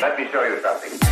Let me show you something.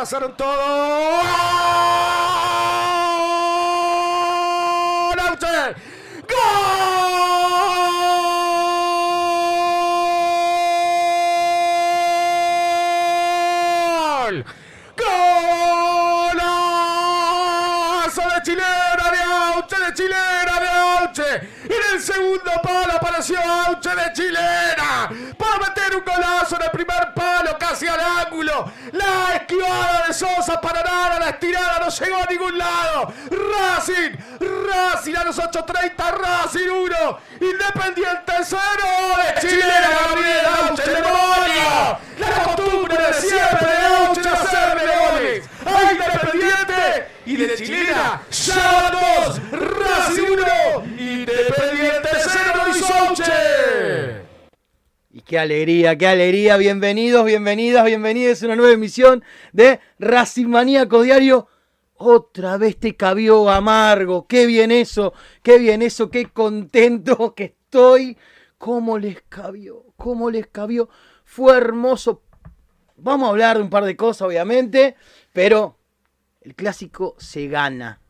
Pasaron todos. Qué alegría, qué alegría. Bienvenidos, bienvenidas, bienvenidos a una nueva emisión de Racing Maníaco Diario. Otra vez te cabió amargo. Qué bien eso, qué bien eso, qué contento que estoy. ¿Cómo les cabió? ¿Cómo les cabió? Fue hermoso. Vamos a hablar de un par de cosas, obviamente, pero el clásico se gana.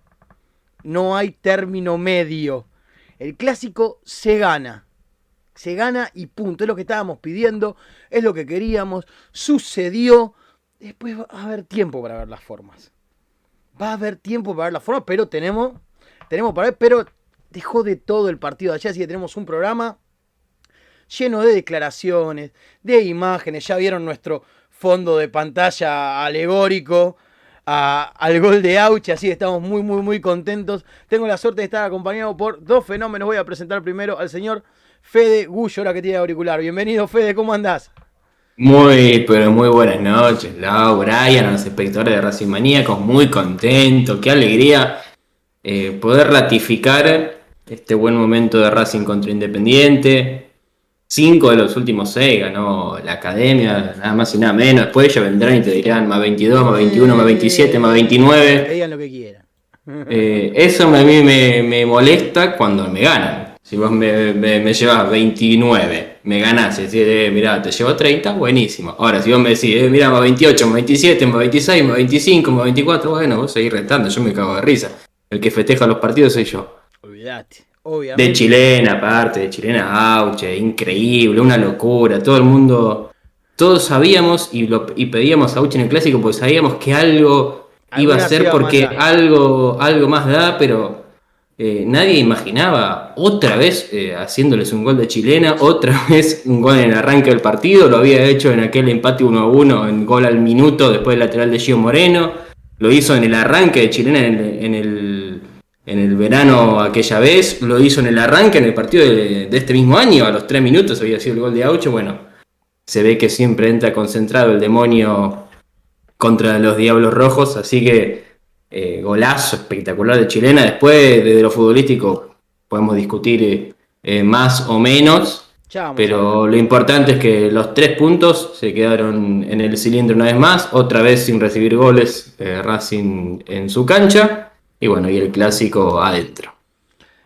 No hay término medio. El clásico se gana se gana y punto. Es lo que estábamos pidiendo, es lo que queríamos, sucedió. Después va a haber tiempo para ver las formas. Va a haber tiempo para ver las formas, pero tenemos, tenemos para ver, pero dejó de todo el partido de allá, así que tenemos un programa lleno de declaraciones, de imágenes. Ya vieron nuestro fondo de pantalla alegórico al gol de Auche, así que estamos muy, muy, muy contentos. Tengo la suerte de estar acompañado por dos fenómenos. Voy a presentar primero al señor Fede Gullo, ahora que tiene auricular. Bienvenido, Fede, ¿cómo andás? Muy, pero muy buenas noches, Lau, Brian, a los espectadores de Racing Maníacos, muy contento, qué alegría eh, poder ratificar este buen momento de Racing contra Independiente. Cinco de los últimos seis ganó la academia, nada más y nada menos. Después ya vendrán y te dirán más 22, más 21, más 27, más 29. Que digan lo que quieran. Eh, eso a mí me, me molesta cuando me ganan. Si vos me, me, me llevas 29, me ganás, y decís, eh, mirá, te llevo 30, buenísimo. Ahora, si vos me decís, eh, mirá, más 28, más 27, más 26, más 25, más 24, bueno, vos seguís restando, yo me cago de risa. El que festeja los partidos soy yo. Olvídate, obviamente. De chilena, aparte, de chilena Auche, increíble, una locura. Todo el mundo, todos sabíamos y, lo, y pedíamos Auche en el clásico porque sabíamos que algo iba a ser porque algo, algo más da, pero eh, nadie imaginaba otra vez eh, haciéndoles un gol de chilena, otra vez un gol en el arranque del partido. Lo había hecho en aquel empate 1 a 1, en gol al minuto después del lateral de Gio Moreno. Lo hizo en el arranque de chilena en el- en el verano aquella vez, lo hizo en el arranque, en el partido de, de este mismo año, a los tres minutos había sido el gol de Aucho, bueno, se ve que siempre entra concentrado el demonio contra los Diablos Rojos, así que eh, golazo espectacular de chilena, después desde lo futbolístico podemos discutir eh, más o menos, pero lo importante es que los tres puntos se quedaron en el cilindro una vez más, otra vez sin recibir goles eh, Racing en su cancha, y bueno, y el clásico adentro.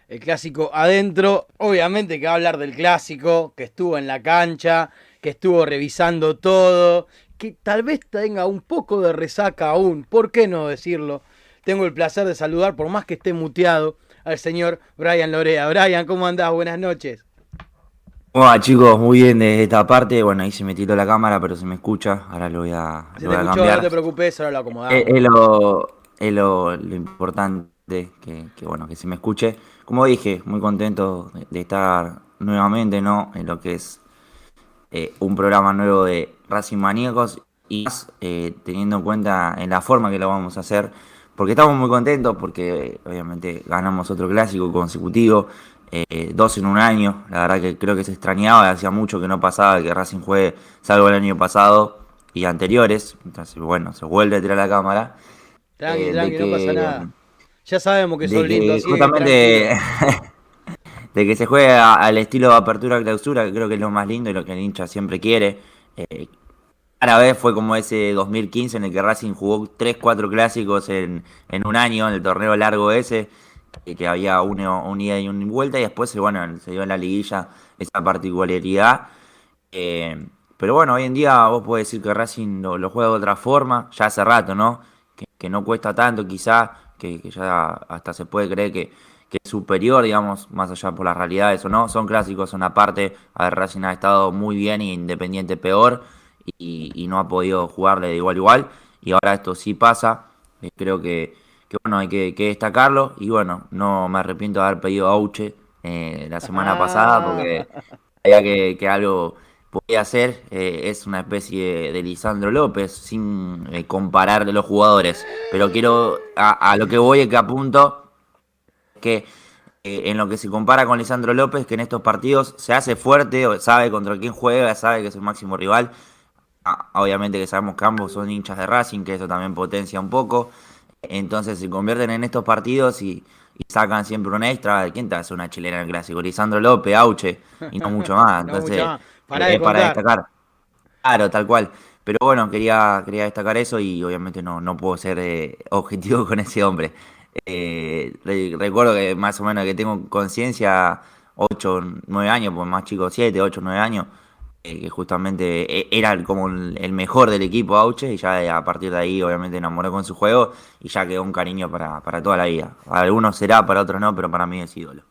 El clásico adentro, obviamente que va a hablar del clásico, que estuvo en la cancha, que estuvo revisando todo, que tal vez tenga un poco de resaca aún, ¿por qué no decirlo? Tengo el placer de saludar, por más que esté muteado, al señor Brian Lorea. Brian, ¿cómo andás? Buenas noches. Hola chicos, muy bien de esta parte. Bueno, ahí se me tiró la cámara, pero se me escucha. Ahora lo voy a, Se lo te voy a escuchó, cambiar. no te preocupes, ahora lo acomodamos. Es, lo, es lo, lo importante que, que, bueno, que se me escuche. Como dije, muy contento de, de estar nuevamente ¿no? en lo que es eh, un programa nuevo de Racing Maníacos y más eh, teniendo en cuenta en la forma que lo vamos a hacer. Porque estamos muy contentos, porque obviamente ganamos otro clásico consecutivo, eh, dos en un año. La verdad que creo que se extrañaba, hacía mucho que no pasaba que Racing juegue, salvo el año pasado y anteriores. Entonces, bueno, se vuelve a tirar la cámara. Tranqui, eh, tranqui, no pasa nada. Ya sabemos que de sos que lindo, así que justamente de que se juegue a- al estilo de apertura clausura, que creo que es lo más lindo y lo que el hincha siempre quiere. Eh, vez fue como ese 2015 en el que Racing jugó 3-4 clásicos en, en un año, en el torneo largo ese, que había uno, un ida y un vuelta, y después bueno, se dio en la liguilla esa particularidad. Eh, pero bueno, hoy en día vos podés decir que Racing lo, juega de otra forma, ya hace rato, ¿no? Que, no cuesta tanto quizá, que, ya hasta se puede creer que, que es superior, digamos, más allá por las realidades o no. Son clásicos, son aparte. A ver, Racing ha estado muy bien y Independiente peor y, y no ha podido jugarle de igual a igual. Y ahora esto sí pasa. Eh, creo que, que, bueno, hay que, que destacarlo. Y bueno, no me arrepiento de haber pedido a Auche eh, la semana pasada porque sabía que, que algo podía hacer. eh, es una especie de Lisandro López, sin eh, comparar los jugadores. Pero quiero, a, a lo que voy es que apunto que eh, en lo que se compara con Lisandro López, que en estos partidos se hace fuerte, sabe contra quién juega, sabe que es el máximo rival. Ah, obviamente que sabemos que ambos son hinchas de Racing, que eso también potencia un poco. Entonces se convierten en estos partidos y, y sacan siempre un extra. ¿Quién te hace una chilena en el clásico? Lisandro López, Auche, y no mucho más. No Entonces, mucho más. Pará de es para destacar. Claro, tal cual. Pero bueno, quería, quería destacar eso y obviamente no, no puedo ser eh, objetivo con ese hombre. Eh, re- recuerdo que más o menos que tengo conciencia, 8, 9 años, pues más chico, 7, 8, 9 años, que justamente eh, era como el mejor del equipo Auche y ya a partir de ahí obviamente enamoró con su juego y ya quedó un cariño para, para toda la vida. Para algunos será, para otros no, pero para mí es ídolo.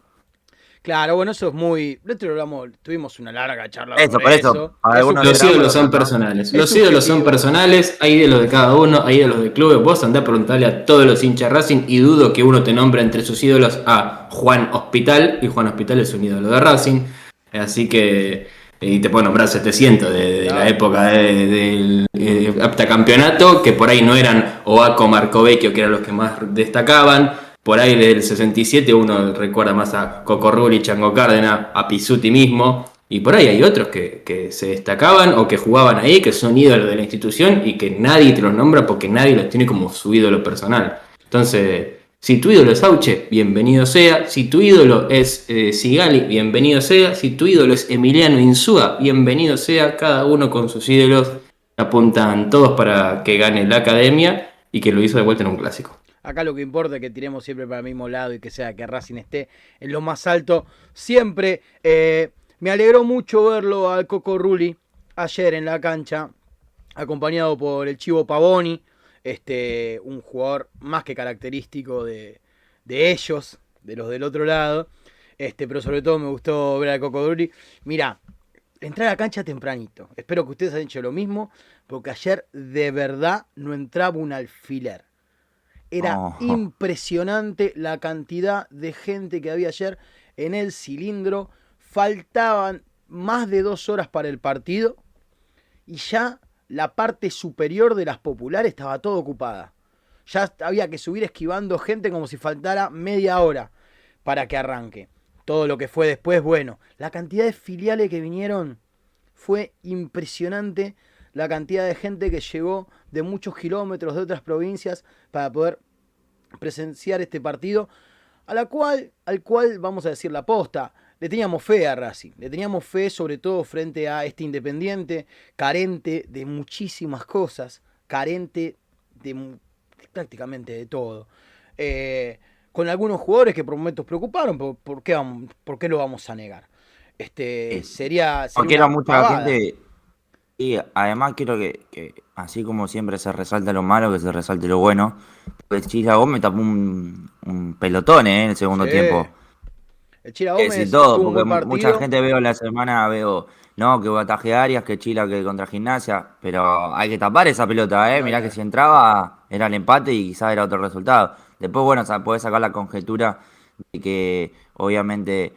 Claro, bueno, eso es muy. Día hablamos, tuvimos una larga charla Eso, sobre por eso, eso. algunos Los ídolos son personales. Es Los ídolos son personales. Hay ídolos de cada uno, hay ídolos de clubes. Vos andá a preguntarle a todos los hinchas Racing y dudo que uno te nombre entre sus ídolos a Juan Hospital. Y Juan Hospital es un ídolo de Racing. Así que. Y te puedo nombrar 700 de, de la época de- del eh, heptacampeonato, que por ahí no eran Oaco, Marcovecchio, que eran los que más destacaban. Por ahí del 67 uno recuerda más a Cocorruli, Chango Cárdenas, a Pisuti mismo. Y por ahí hay otros que, que se destacaban o que jugaban ahí, que son ídolos de la institución y que nadie te los nombra porque nadie los tiene como su ídolo personal. Entonces, si tu ídolo es Auche, bienvenido sea. Si tu ídolo es eh, Sigali, bienvenido sea. Si tu ídolo es Emiliano Insúa, bienvenido sea. Cada uno con sus ídolos apuntan todos para que gane la academia y que lo hizo de vuelta en un clásico. Acá lo que importa es que tiremos siempre para el mismo lado y que sea que Racing esté en lo más alto siempre. Eh, me alegró mucho verlo al Coco Rulli ayer en la cancha, acompañado por el Chivo Pavoni, este, un jugador más que característico de, de ellos, de los del otro lado. Este, pero sobre todo me gustó ver al Coco Rulli. Mira, entrar a la cancha tempranito. Espero que ustedes hayan hecho lo mismo, porque ayer de verdad no entraba un alfiler. Era Oh. impresionante la cantidad de gente que había ayer en el cilindro. Faltaban más de dos horas para el partido y ya la parte superior de las populares estaba todo ocupada. Ya había que subir esquivando gente como si faltara media hora para que arranque. Todo lo que fue después, bueno, la cantidad de filiales que vinieron fue impresionante. La cantidad de gente que llegó de muchos kilómetros de otras provincias para poder presenciar este partido. a la cual, al cual vamos a decir la posta. Le teníamos fe a Racing, le teníamos fe sobre todo frente a este Independiente carente de muchísimas cosas, carente de, prácticamente de todo. Eh, con algunos jugadores que por momentos preocuparon, pero ¿por qué, vamos- por qué lo vamos a negar? Este, Es- sería, sería quiero una mucha gente. Y además quiero que, que, así como siempre se resalta lo malo, que se resalte lo bueno. Pues Chila Gómez tapó un, un pelotón ¿eh? en el segundo Sí. tiempo. El Chila Gómez todo, tuvo porque mucha gente veo la semana, veo, no, que Bataje Arias, que Chila, que contra Gimnasia, pero hay que tapar esa pelota, ¿eh? Mirá que si entraba era el empate y quizás era otro resultado. Después, bueno, sa- podés sacar la conjetura de que obviamente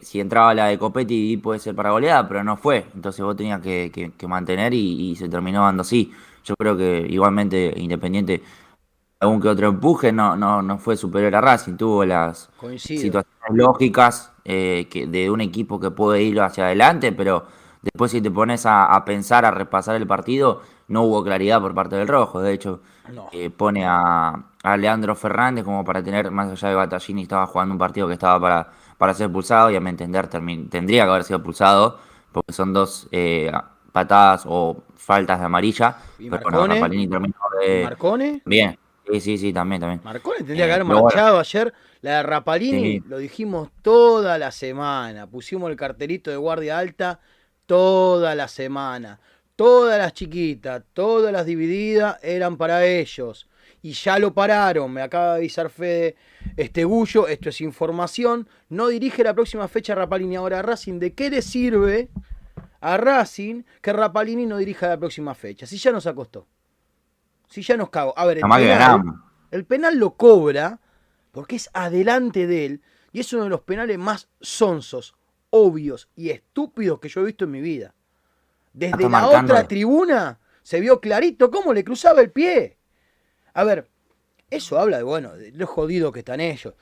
si entraba la de Copetti puede ser para goleada, pero no fue. Entonces vos tenías que, que- que mantener y, y se terminó dando así. Yo creo que igualmente Independiente, algún que otro empuje, no, no, no fue superior a Racing, tuvo las Coincido. situaciones lógicas eh, que, de un equipo que puede ir hacia adelante, pero después si te pones a, a pensar, a repasar el partido, no hubo claridad por parte del rojo. De hecho, No. eh, pone a, a Leandro Fernández como para tener, más allá de Battaglini, estaba jugando un partido que estaba para, para ser pulsado y a mi entender tendría que haber sido pulsado, porque son dos eh, patadas o faltas de amarilla. ¿Y pero bueno? Rapalini terminó de... Marcone. Bien, sí, sí, sí, también, también. Marcone tendría Eh, que haber pero bueno. marchado ayer. La de Rapalini Sí. lo dijimos toda la semana. Pusimos el cartelito de guardia alta toda la semana. Todas las chiquitas, todas las divididas eran para ellos. Y ya lo pararon. Me acaba de avisar Fede este Gullo. Esto es información. No dirige la próxima fecha Rapalini ahora a Racing. ¿De qué le sirve a Racing que Rapalini no dirija la próxima fecha? Si ya nos acostó. Si ya nos cago. A ver, el penal- ganamos. el penal lo cobra porque es adelante de él y es uno de los penales más sonsos, obvios y estúpidos que yo he visto en mi vida. Desde la marcando. otra tribuna se vio clarito cómo le cruzaba el pie. A ver, eso habla de, bueno, de lo jodidos que están ellos,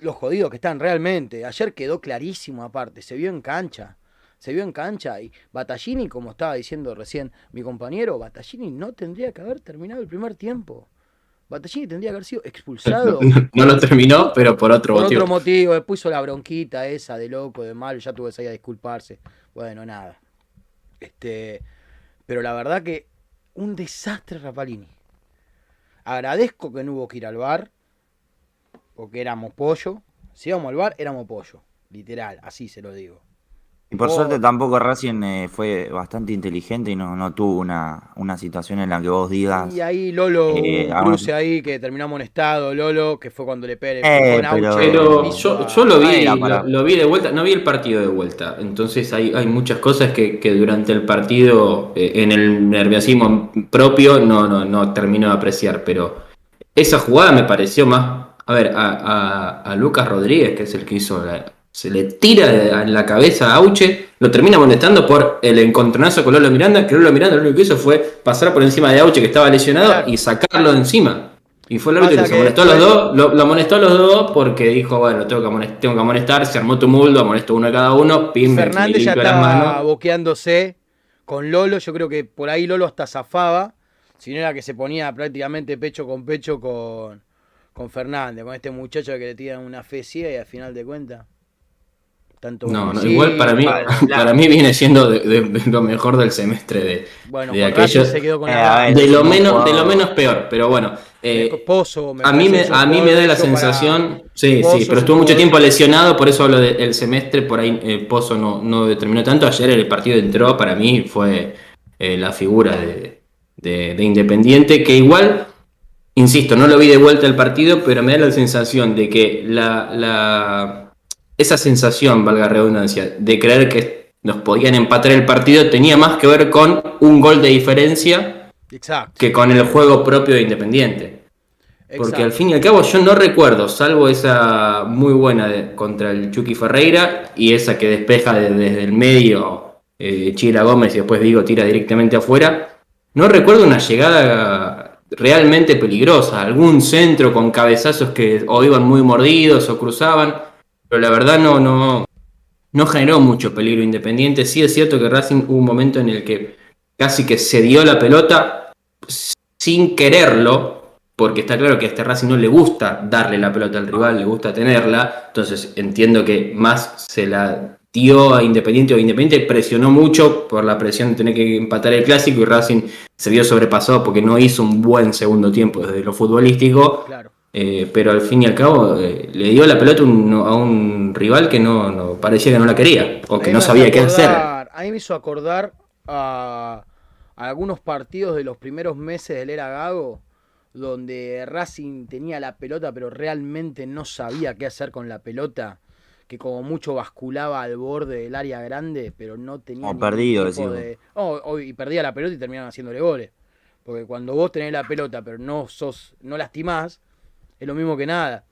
los jodidos que están realmente. Ayer quedó clarísimo aparte, se vio en cancha. Se vio en cancha y Battaglini, como estaba diciendo recién mi compañero, Battaglini no tendría que haber terminado el primer tiempo. Battaglini tendría que haber sido expulsado No lo terminó, pero por otro por motivo. otro motivo. Después hizo la bronquita esa de loco, de malo, ya tuvo que salir a disculparse. Bueno, nada. Este, pero la verdad que un desastre Rapalini. Agradezco que no hubo que ir al bar, porque éramos pollo. Si íbamos al bar, éramos pollo. Literal, así se lo digo. Y por Oh. suerte tampoco Racing eh, fue bastante inteligente y no, no tuvo una, una situación en la que vos digas... Y ahí Lolo, Eh, un cruce ahí que terminó amonestado, Lolo, que fue cuando le pegó Eh, con Auche pero- yo, yo lo vi, lo vi de vuelta, no vi el partido de vuelta. Entonces hay, hay muchas cosas que, que durante el partido, eh, en el nerviosismo propio, no, no, no termino de apreciar. Pero esa jugada me pareció más. A ver, a, a- a Lucas Rodríguez, que es el que hizo la- Se le tira en la cabeza a Auche, lo termina molestando por el encontronazo con Lolo Miranda. Que Lolo Miranda lo único que hizo fue pasar por encima de Auche, que estaba lesionado, Claro. y sacarlo de encima. Y fue el árbitro que se que molestó a los dos, lo, lo amonestó a los dos porque dijo, bueno, tengo que, amonestar, tengo que amonestar, se armó tumulto, amonestó uno a cada uno, pim, Fernández ya estaba boqueándose con Lolo. Yo creo que por ahí Lolo hasta zafaba. Si no era que se ponía prácticamente pecho con pecho con, con Fernández, con este muchacho que le tiran una fe ciega y al final de cuentas. Tanto No, no, sí, igual para mí, para mí viene siendo de, de- de lo mejor del semestre de, Bueno, de con aquello. Racing se quedó con Eh, la- de lo menos, de lo menos peor, pero bueno. eh, Pozo, me a mí me, a mí me da la para- sensación, sí, Pozo sí, pero estuvo mucho tiempo lesionado, por eso hablo del semestre, por ahí eh, Pozo no, no determinó tanto. Ayer el partido entró, para mí fue eh, la figura de, de- de Independiente, que igual, insisto, no lo vi de vuelta el partido, pero me da la sensación de que la, la- esa sensación, valga la redundancia, de creer que nos podían empatar el partido tenía más que ver con un gol de diferencia Exacto. que con el juego propio de Independiente. Porque al fin y al cabo yo no recuerdo, salvo esa muy buena de- contra el Chucky Ferreira y esa que despeja de- desde el medio eh, Chila Gómez y después digo tira directamente afuera, no recuerdo una llegada realmente peligrosa, algún centro con cabezazos que o iban muy mordidos o cruzaban, pero la verdad no, no, no generó mucho peligro Independiente. Sí es cierto que Racing hubo un momento en el que casi que se dio la pelota sin quererlo, porque está claro que a este Racing no le gusta darle la pelota al rival, le gusta tenerla, entonces entiendo que más se la dio a Independiente o Independiente presionó mucho por la presión de tener que empatar el clásico y Racing se vio sobrepasado porque no hizo un buen segundo tiempo desde lo futbolístico. Claro. Eh, pero al fin y al cabo eh, le dio la pelota un- a un rival que no, no- parecía que no la quería o que no sabía qué hacer. A mí me hizo acordar a, a algunos partidos de los primeros meses del Era Gago, donde Racing tenía la pelota, pero realmente no sabía qué hacer con la pelota, que como mucho basculaba al borde del área grande, pero no tenía. Ningún perdido, tipo de- Oh, oh, y perdía la pelota y terminaban haciéndole goles. Porque cuando vos tenés la pelota, pero no sos, no lastimás, es lo mismo que nada.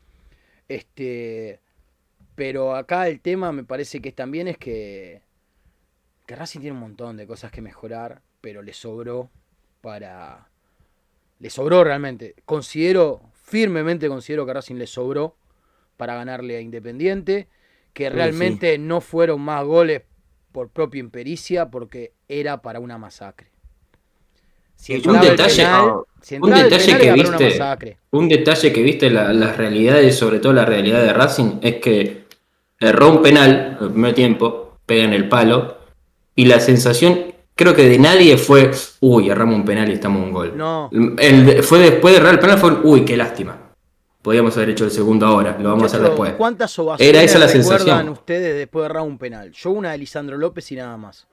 Este. Pero acá el tema me parece que también es que, que Racing tiene un montón de cosas que mejorar, pero le sobró para... Le sobró realmente. Considero, firmemente considero que Racing le sobró para ganarle a Independiente, que Sí, realmente no fueron más goles por propia impericia, porque era para una masacre. Si Un detalle- penal- si Un detalle que viste, un detalle que viste la- las realidades, sobre todo la realidad de Racing, es que erró un penal en el primer tiempo, pega en el palo, y la sensación, creo que de nadie fue, uy, erramos un penal y estamos un gol. No. El, fue después de errar el penal, fue, uy, qué lástima. Podíamos haber hecho el segundo ahora, lo vamos a hacer después. ¿Cuántas ovaciones Era esa la recuerdan sensación. ustedes después de errar un penal? Yo una de Lisandro López y nada más.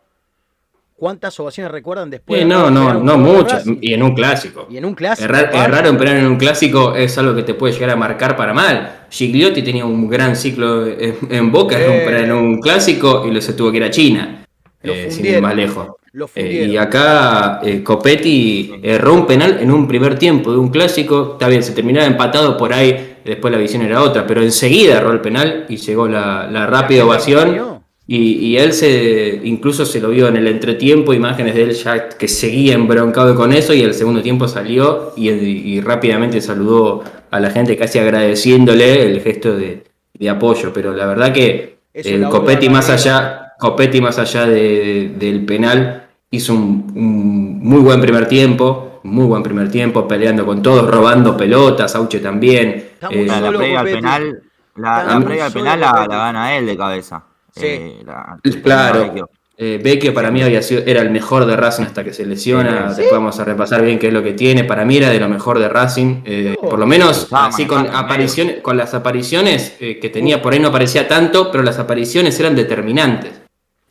¿Cuántas ovaciones recuerdan después Sí, de no, no, no muchas, y en un clásico. Y en un clásico. Errar, aparte. errar un penal en un clásico es algo que te puede llegar a marcar para mal. Gigliotti tenía un gran ciclo en, en Boca, Eh. penal en un clásico y lo se tuvo que ir a China, eh, sin ir más lejos. Eh, y acá eh, Copetti erró un penal en un primer tiempo de un clásico. Está bien, se terminaba empatado por ahí, después la visión era otra, pero enseguida erró el penal y llegó la, la rápida ovación. Y, y él se incluso se lo vio en el entretiempo, imágenes de él ya que seguía embroncado con eso y el segundo tiempo salió y, y rápidamente saludó a la gente casi agradeciéndole el gesto de, de apoyo. Pero la verdad que el Copetti más allá, Copetti más allá de- de- del penal hizo un, un muy buen primer tiempo, muy buen primer tiempo, peleando con todos, robando pelotas, Auche también. Eh, La, previa al penal, la, la previa al penal la gana él de cabeza. Sí. Eh, la- Claro. Vecchio. Eh, Vecchio para mí había sido, era el mejor de Racing hasta que se lesiona. Sí. Después vamos a repasar bien qué es lo que tiene. Para mí era de lo mejor de Racing. eh, Oh. por lo menos así con apariciones, con las apariciones eh, que tenía por ahí no aparecía tanto, pero las apariciones eran determinantes.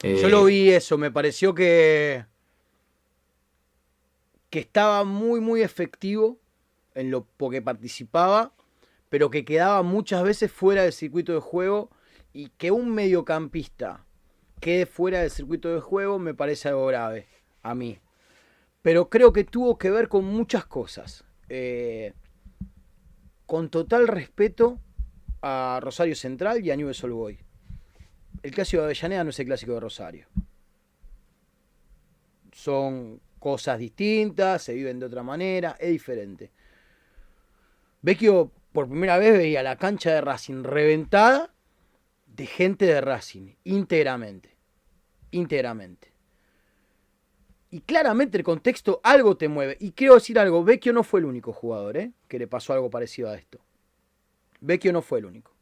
Eh, Yo lo vi eso, me pareció que. que estaba muy, muy efectivo en lo que participaba, pero que quedaba muchas veces fuera del circuito de juego y que un mediocampista quede fuera del circuito de juego me parece algo grave a mí. Pero creo que tuvo que ver con muchas cosas. Eh, con total respeto a Rosario Central y a Newell's Old Boys. El clásico de Avellaneda no es el clásico de Rosario. Son cosas distintas, se viven de otra manera, es diferente. Vecchio por primera vez veía la cancha de Racing reventada de gente de Racing, íntegramente. Íntegramente. Y claramente el contexto algo te mueve. Y quiero decir algo, Vecchio no fue el único jugador ¿eh? que le pasó algo parecido a esto. Vecchio no fue el único.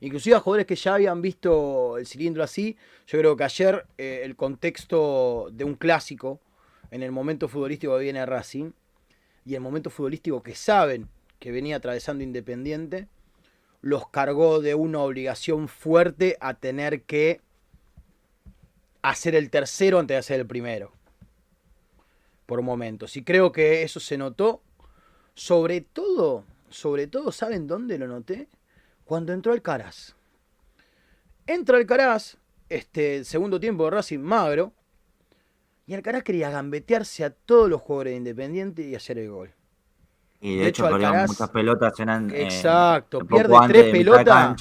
Inclusive a jugadores que ya habían visto el cilindro así, yo creo que ayer eh, el contexto de un clásico, en el momento futbolístico que viene Racing, y el momento futbolístico que saben que venía atravesando Independiente, los cargó de una obligación fuerte a tener que hacer el tercero antes de hacer el primero. Por momentos. Y creo que eso se notó. Sobre todo, sobre todo, ¿saben dónde lo noté? Cuando entró Alcaraz. Entra Alcaraz, este, segundo tiempo de Racing magro, y Alcaraz quería gambetearse a todos los jugadores de Independiente y hacer el gol. Y de, De hecho, hecho, Alcaraz- muchas pelotas eran. eh, Exacto, pierde tres pelotas.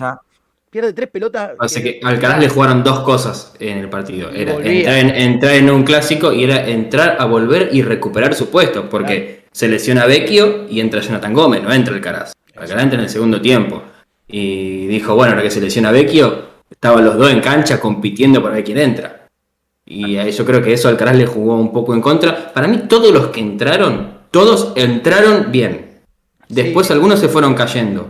Pierde tres pelotas. Así que- que al Alcaraz le jugaron dos cosas en el partido. Era entrar en, entrar en un clásico y era entrar a volver y recuperar su puesto. Porque se lesiona Vecchio y entra Jonathan Gómez, no entra Alcaraz. Alcaraz entra en el segundo tiempo. Y dijo, bueno, ahora que se lesiona Vecchio, estaban los dos en cancha compitiendo para ver quién entra. Y a eso creo que eso Alcaraz le jugó un poco en contra. Para mí todos los que entraron, todos entraron bien. Después Sí. algunos se fueron cayendo.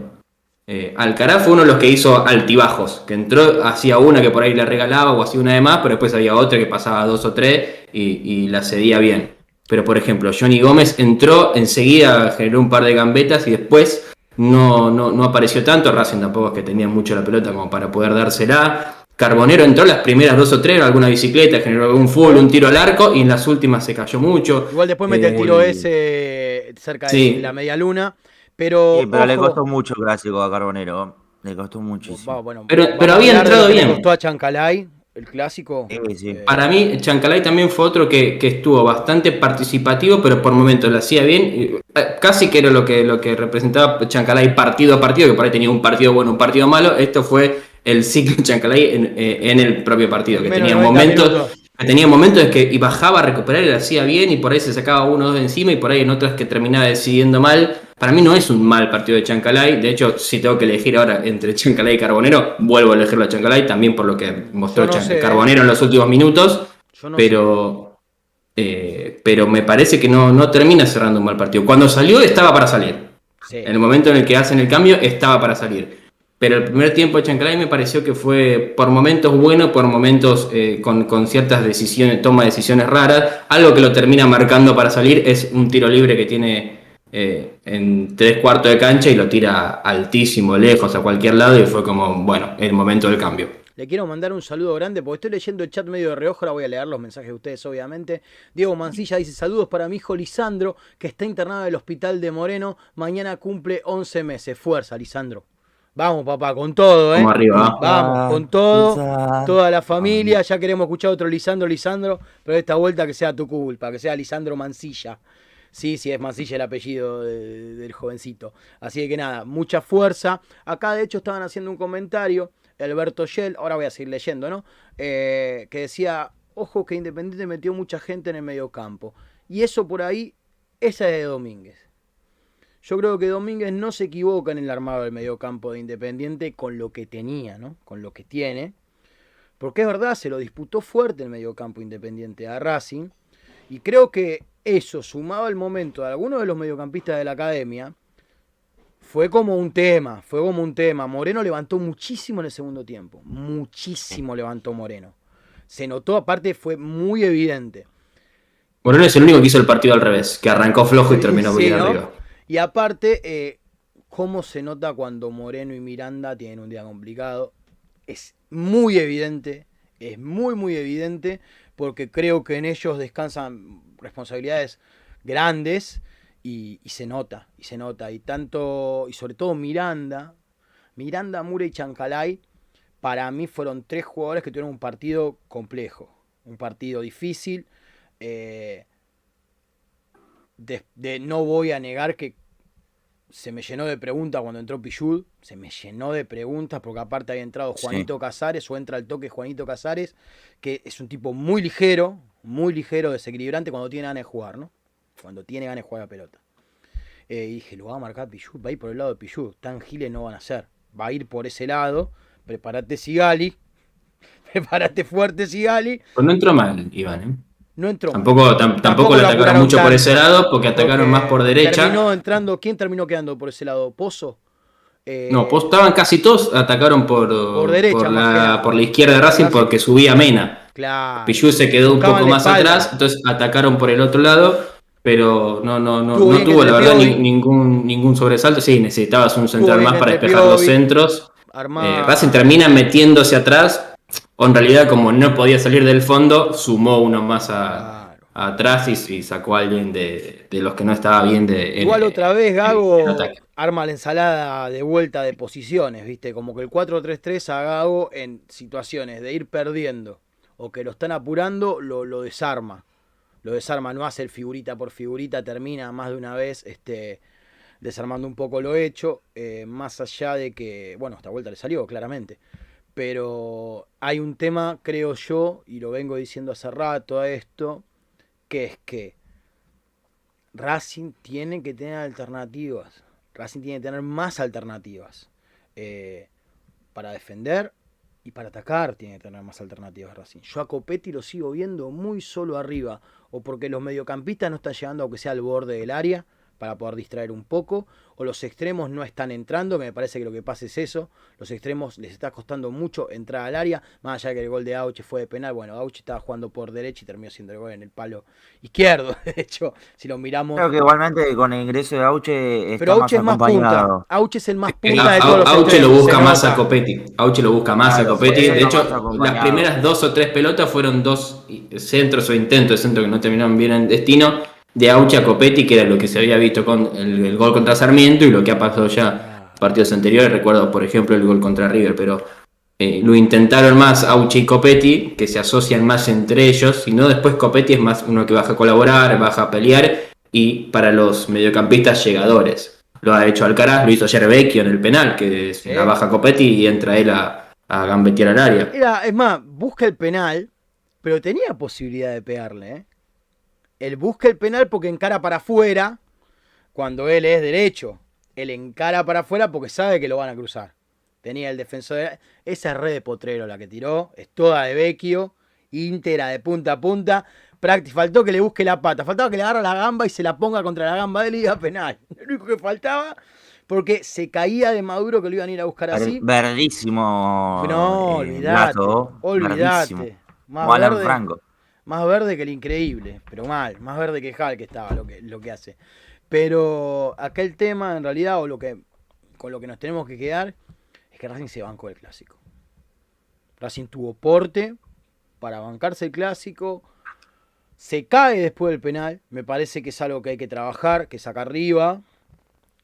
Eh, Alcaraz fue uno de los que hizo altibajos, que entró, hacía una que por ahí le regalaba o hacía una de más, pero después había otra que pasaba dos o tres y, y la cedía bien. Pero por ejemplo, Johnny Gómez entró, enseguida generó un par de gambetas y después no, no, no apareció tanto. Racing tampoco es que tenía mucho la pelota como para poder dársela. Carbonero entró las primeras dos o tres, alguna bicicleta, generó algún full, un tiro al arco y en las últimas se cayó mucho. Igual después mete el Eh, tiro ese cerca Sí. de la media luna. Pero, Sí, pero le costó mucho el clásico a Carbonero. Le costó muchísimo. va, bueno, Pero- había entrado que le bien. costó a Chancalay, el clásico. Sí, sí. Eh, Para mí, Chancalay también fue otro que, que estuvo bastante participativo, pero por momentos lo hacía bien. eh, Casi que era lo que, lo que representaba Chancalay partido a partido, que por ahí tenía un partido bueno, un partido malo. Esto fue el ciclo Chancalay en, eh, en el propio partido, que Menos tenía 90 momentos. minutos. que Tenía momentos en que y bajaba a recuperar y lo hacía bien, y por ahí se sacaba uno o dos de encima, y por ahí en otras que terminaba decidiendo mal. Para mí no es un mal partido de Chancalay. De hecho, si tengo que elegir ahora entre Chancalay y Carbonero, vuelvo a elegirlo a Chancalay, también por lo que mostró no ¿eh? Carbonero en los últimos minutos no pero eh, pero me parece que no, no termina cerrando un mal partido. Cuando salió estaba para salir. Sí. En el momento en el que hacen el cambio estaba para salir. Pero el primer tiempo de Chancalay me pareció que fue por momentos bueno, por momentos eh, con, con ciertas decisiones, toma de decisiones raras. Algo que lo termina marcando para salir es un tiro libre que tiene eh, en tres cuartos de cancha y lo tira altísimo, lejos, a cualquier lado y fue como, bueno, el momento del cambio. Le quiero mandar un saludo grande porque estoy leyendo el chat medio de reojo. Ahora voy a leer los mensajes de ustedes, obviamente. Diego Mancilla dice: Saludos para mi hijo Lisandro, que está internado en el hospital de Moreno. Mañana cumple 11 meses. Fuerza, Lisandro. Vamos, papá, con todo, ¿eh? Vamos arriba. Vamos, con todo. Lisandro. Toda la familia. Ya queremos escuchar otro Lisandro, Lisandro. Pero esta vuelta que sea tu culpa, que sea Lisandro Mancilla. Sí, sí, es Mancilla el apellido de- del jovencito. Así que nada, mucha fuerza. Acá de hecho estaban haciendo un comentario, Alberto Shell, ahora voy a seguir leyendo, ¿no? Eh, que decía, ojo que Independiente metió mucha gente en el mediocampo. Y eso por ahí, esa es de Domínguez. Yo creo que Domínguez no se equivoca en el armado del mediocampo de Independiente con lo que tenía, ¿no? Con lo que tiene. Porque es verdad, se lo disputó fuerte el mediocampo Independiente a Racing. Y creo que eso, sumado al momento de algunos de los mediocampistas de la academia, fue como un tema, fue como un tema. Moreno levantó muchísimo en el segundo tiempo, muchísimo levantó Moreno. Se notó, aparte fue muy evidente. Moreno es el único que hizo el partido al revés, que arrancó flojo y terminó Sí, ¿no? arriba. Y aparte, eh, cómo se nota cuando Moreno y Miranda tienen un día complicado. Es muy evidente, es muy, muy evidente, porque creo que en ellos descansan responsabilidades grandes y, se nota, y se nota. Y tanto, y sobre todo Miranda, Miranda, Mura y Chancalay, para mí fueron tres jugadores que tuvieron un partido complejo, un partido difícil. eh, de- no voy a negar que se me llenó de preguntas cuando entró Pichud, se me llenó de preguntas porque aparte había entrado Sí. Juanito Casares o entra al toque Juanito Casares, que es un tipo muy ligero, muy ligero, desequilibrante cuando tiene ganas de jugar, ¿no? Cuando tiene ganas de jugar a pelota. Eh, y dije, lo va a marcar Pichud, va a ir por el lado de Pichud, tan giles no van a ser, va a ir por ese lado, prepárate Sigali, prepárate fuerte Sigali, Pues no entró mal, Iván. ¿eh? No entró. mal. Tampoco, tam- tampoco, lo atacaron mucho por ese lado, porque atacaron Porque más por derecha. Terminó entrando, ¿quién terminó quedando por ese lado? ¿Pozo? Eh, No, pues estaban casi todos, atacaron por, por, derecha, que la, por la izquierda de Racing porque subía Mena. Claro. Pichu se quedó un poco más espalda. atrás, entonces atacaron por el otro lado, pero no, no, no, no tuvo la verdad ni- ningún, ningún sobresalto. Sí, necesitabas un central más para despejar los centros. Eh, Racing termina metiéndose atrás, o en realidad como no podía salir del fondo, sumó uno más a, Claro. atrás y, y sacó a alguien de, de los que no estaba bien de en- Igual otra vez Gago en arma la ensalada de vuelta de posiciones, ¿viste? Como que el 4-3-3 a Gago en situaciones de ir perdiendo o que lo están apurando, lo, lo desarma. Lo desarma, no hace el figurita por figurita, termina más de una vez este, desarmando un poco lo hecho, eh, más allá de que, bueno, esta vuelta le salió, claramente. Pero hay un tema, creo yo, y lo vengo diciendo hace rato a esto, que es que Racing tiene que tener alternativas. Racing tiene que tener más alternativas. Eh, para defender y para atacar tiene que tener más alternativas Racing. Yo a Copetti lo sigo viendo muy solo arriba. O porque los mediocampistas no están llegando aunque sea al borde del área para poder distraer un poco, o los extremos no están entrando, que me parece que lo que pasa es eso, los extremos les está costando mucho entrar al área, más allá de que el gol de Auche fue de penal, bueno, Auche estaba jugando por derecha y terminó siendo el gol en el palo izquierdo, de hecho, si lo miramos... Creo que igualmente con el ingreso de Auche está Pero más Auche es más punta. Auche es el más Eh, punta de todos los Auche lo busca se más a Copetti. Auche lo busca más Claro, a Copetti. De hecho, las primeras dos o tres pelotas fueron dos centros o intentos de centro que no terminaron bien en destino de Auche a Copetti, que era lo que se había visto con el, el gol contra Sarmiento y lo que ha pasado ya en partidos anteriores. Recuerdo, por ejemplo, el gol contra River, pero eh, lo intentaron más Auche y Copetti, que se asocian más entre ellos, y no después Copetti es más uno que baja a colaborar, baja a pelear, y para los mediocampistas llegadores. Lo ha hecho Alcaraz, lo hizo ayer Vecchio en el penal, que se la baja Copetti y entra él a, a gambetear al área. Era, es más, busca el penal, pero tenía posibilidad de pegarle. ¿eh? Él busca el penal porque encara para afuera, cuando él es derecho. Él encara para afuera porque sabe que lo van a cruzar. Tenía el defensor. de- Esa es red de potrero la que tiró, es toda de Vecchio, íntegra de punta a punta. Prácti- faltó que le busque la pata, faltaba que le agarre la gamba y se la ponga contra la gamba de él y diga penal. Lo único que faltaba, porque se caía de Maduro que lo iban a ir a buscar así. Ver- Verdísimo. No, eh, olvidate. verdísimo. Olvidate. Más Alan Franco. Más verde que el increíble, pero mal. Más verde que Hal que estaba lo que, lo que hace. Pero acá el tema, en realidad, o lo que con lo que nos tenemos que quedar, es que Racing se bancó el clásico. Racing tuvo porte para bancarse el clásico. Se cae después del penal. Me parece que es algo que hay que trabajar, que saca arriba.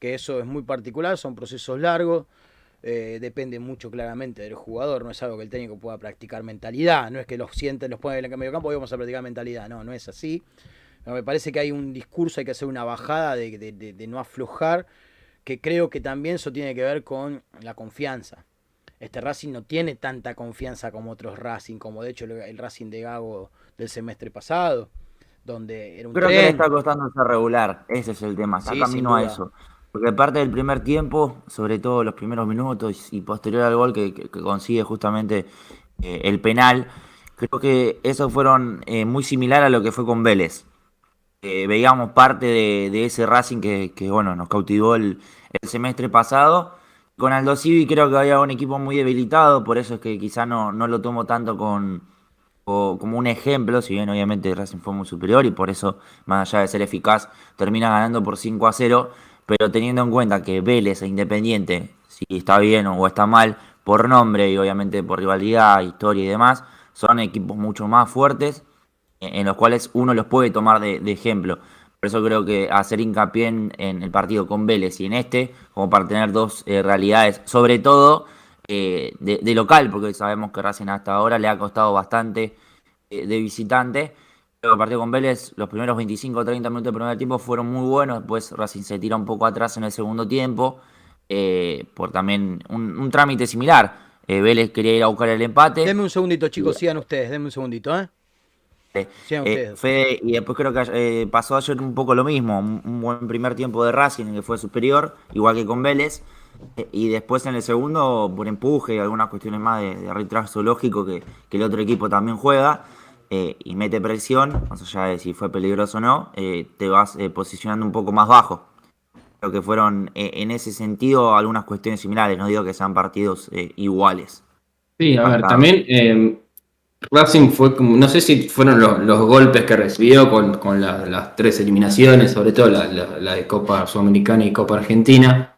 Que eso es muy particular, son procesos largos. Eh, depende mucho claramente del jugador. No es algo que el técnico pueda practicar mentalidad. No es que los sienten, los pone en el medio campo y vamos a practicar mentalidad. No, no es así. No, me parece que hay un discurso, hay que hacer una bajada de, de- de- de no aflojar. Que creo que también eso tiene que ver con la confianza. Este Racing no tiene tanta confianza como otros Racing, como de hecho el, el Racing de Gago del semestre pasado, donde era un Creo que le tren. está costando ser regular. Ese es el tema. Está Sí, camino a eso. Porque parte del primer tiempo, sobre todo los primeros minutos y posterior al gol que, consigue justamente eh, el penal, creo que esos fueron eh, muy similar a lo que fue con Vélez. Eh, veíamos parte de, ese Racing que, bueno, nos cautivó el, el semestre pasado. Con Aldo Civi creo que había un equipo muy debilitado, por eso es que quizá no, no lo tomo tanto con, o como un ejemplo, si bien obviamente Racing fue muy superior y por eso, más allá de ser eficaz, termina ganando por 5 a 0, pero teniendo en cuenta que Vélez e Independiente, si está bien o está mal, por nombre y obviamente por rivalidad, historia y demás, son equipos mucho más fuertes en en los cuales uno los puede tomar de, ejemplo. Por eso creo que hacer hincapié en, el partido con Vélez y en este, como para tener dos eh, realidades, sobre todo eh, de, de local, porque sabemos que Racing hasta ahora le ha costado bastante eh, de visitante. El partido con Vélez, los primeros 25 o 30 minutos del primer tiempo fueron muy buenos. Después Racing se tira un poco atrás en el segundo tiempo. eh, por también un, un trámite similar. Eh, Vélez quería ir a buscar el empate. Denme un segundito, chicos, sigan ustedes, denme un segundito, ¿eh? Sigan Eh, ustedes. Fede, y después creo que pasó ayer un poco lo mismo, un, un buen primer tiempo de Racing en que fue superior, igual que con Vélez, y después en el segundo por empuje y algunas cuestiones más de, de retraso lógico que, que el otro equipo también juega eh, y mete presión, más allá de si fue peligroso o no, eh, te vas eh, posicionando un poco más bajo. Creo que fueron en ese sentido algunas cuestiones similares, no digo que sean partidos iguales. Sí, a ver, también eh, Racing fue como, no sé si fueron los, los golpes que recibió con, con la- las tres eliminaciones, sobre todo la, la- la de Copa Sudamericana y Copa Argentina.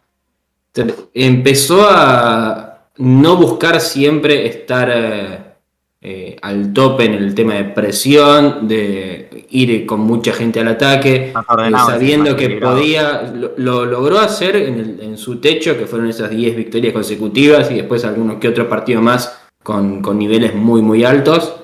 Empezó a no buscar siempre estar eh, al tope en el tema de presión, de ir con mucha gente al ataque, eh, sabiendo que podía, lo, lo logró hacer en, el- en su techo, que fueron esas 10 victorias consecutivas y después algunos que otro partido más con, con niveles muy muy altos.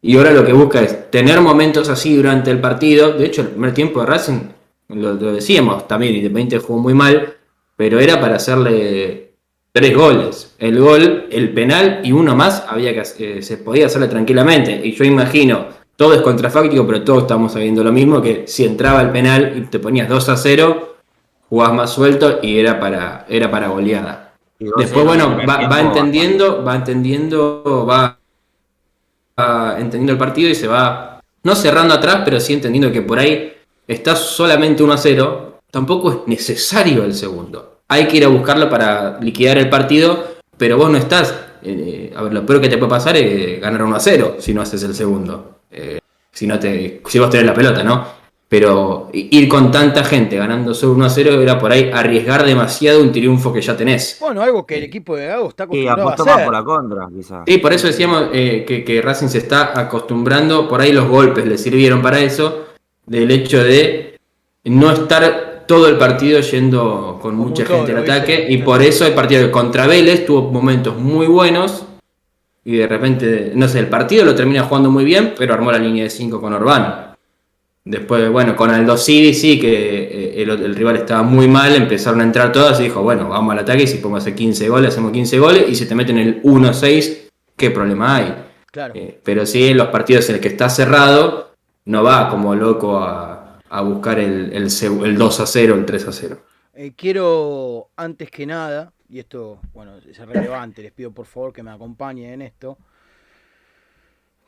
Y ahora lo que busca es tener momentos así durante el partido. De hecho, el primer tiempo de Racing, lo, lo decíamos también, Independiente jugó muy mal, pero era para hacerle tres goles. El gol, el penal y uno más había que eh, se podía hacerle tranquilamente. Y yo imagino, todo es contrafáctico, pero todos estamos sabiendo lo mismo, que si entraba el penal y te ponías 2 a 0, jugabas más suelto y era para, era para goleada. Después, bueno, va entendiendo, va entendiendo, va, va entendiendo el partido y se va, no cerrando atrás, pero sí entendiendo que por ahí está solamente 1 a 0 tampoco es necesario el segundo. Hay que ir a buscarlo para liquidar el partido, pero vos no estás. eh, a ver, lo peor que te puede pasar es ganar 1 a 0 si no haces el segundo. Eh, si, no te, si vos tenés la pelota, ¿no? Pero ir con tanta gente ganando solo 1 a 0 era por ahí arriesgar demasiado un triunfo que ya tenés. Bueno, algo que el equipo de Gago está acostumbrado a apostó más hacer. por la contra, quizás. Sí, por eso decíamos eh, que, que Racing se está acostumbrando, por ahí los golpes le sirvieron para eso, del hecho de no estar todo el partido yendo con mucha gente al ¿viste? ataque, y por eso el partido contra Vélez tuvo momentos muy buenos, y de repente, no sé, el partido lo termina jugando muy bien, pero armó la línea de 5 con Orbán. Después, bueno, con Aldo Civi sí, que eh, el, el rival estaba muy mal, empezaron a entrar todas y dijo, bueno, vamos al ataque y si podemos hacer 15 goles, hacemos 15 goles y si te meten el 1-6, ¿qué problema hay? Claro. Eh, pero sí, en los partidos en el que está cerrado, no va como loco a, a buscar el, el, seg- el 2 a 0, el 3 a 0. Eh, quiero, antes que nada, y esto, bueno, es relevante, les pido por favor que me acompañen en esto.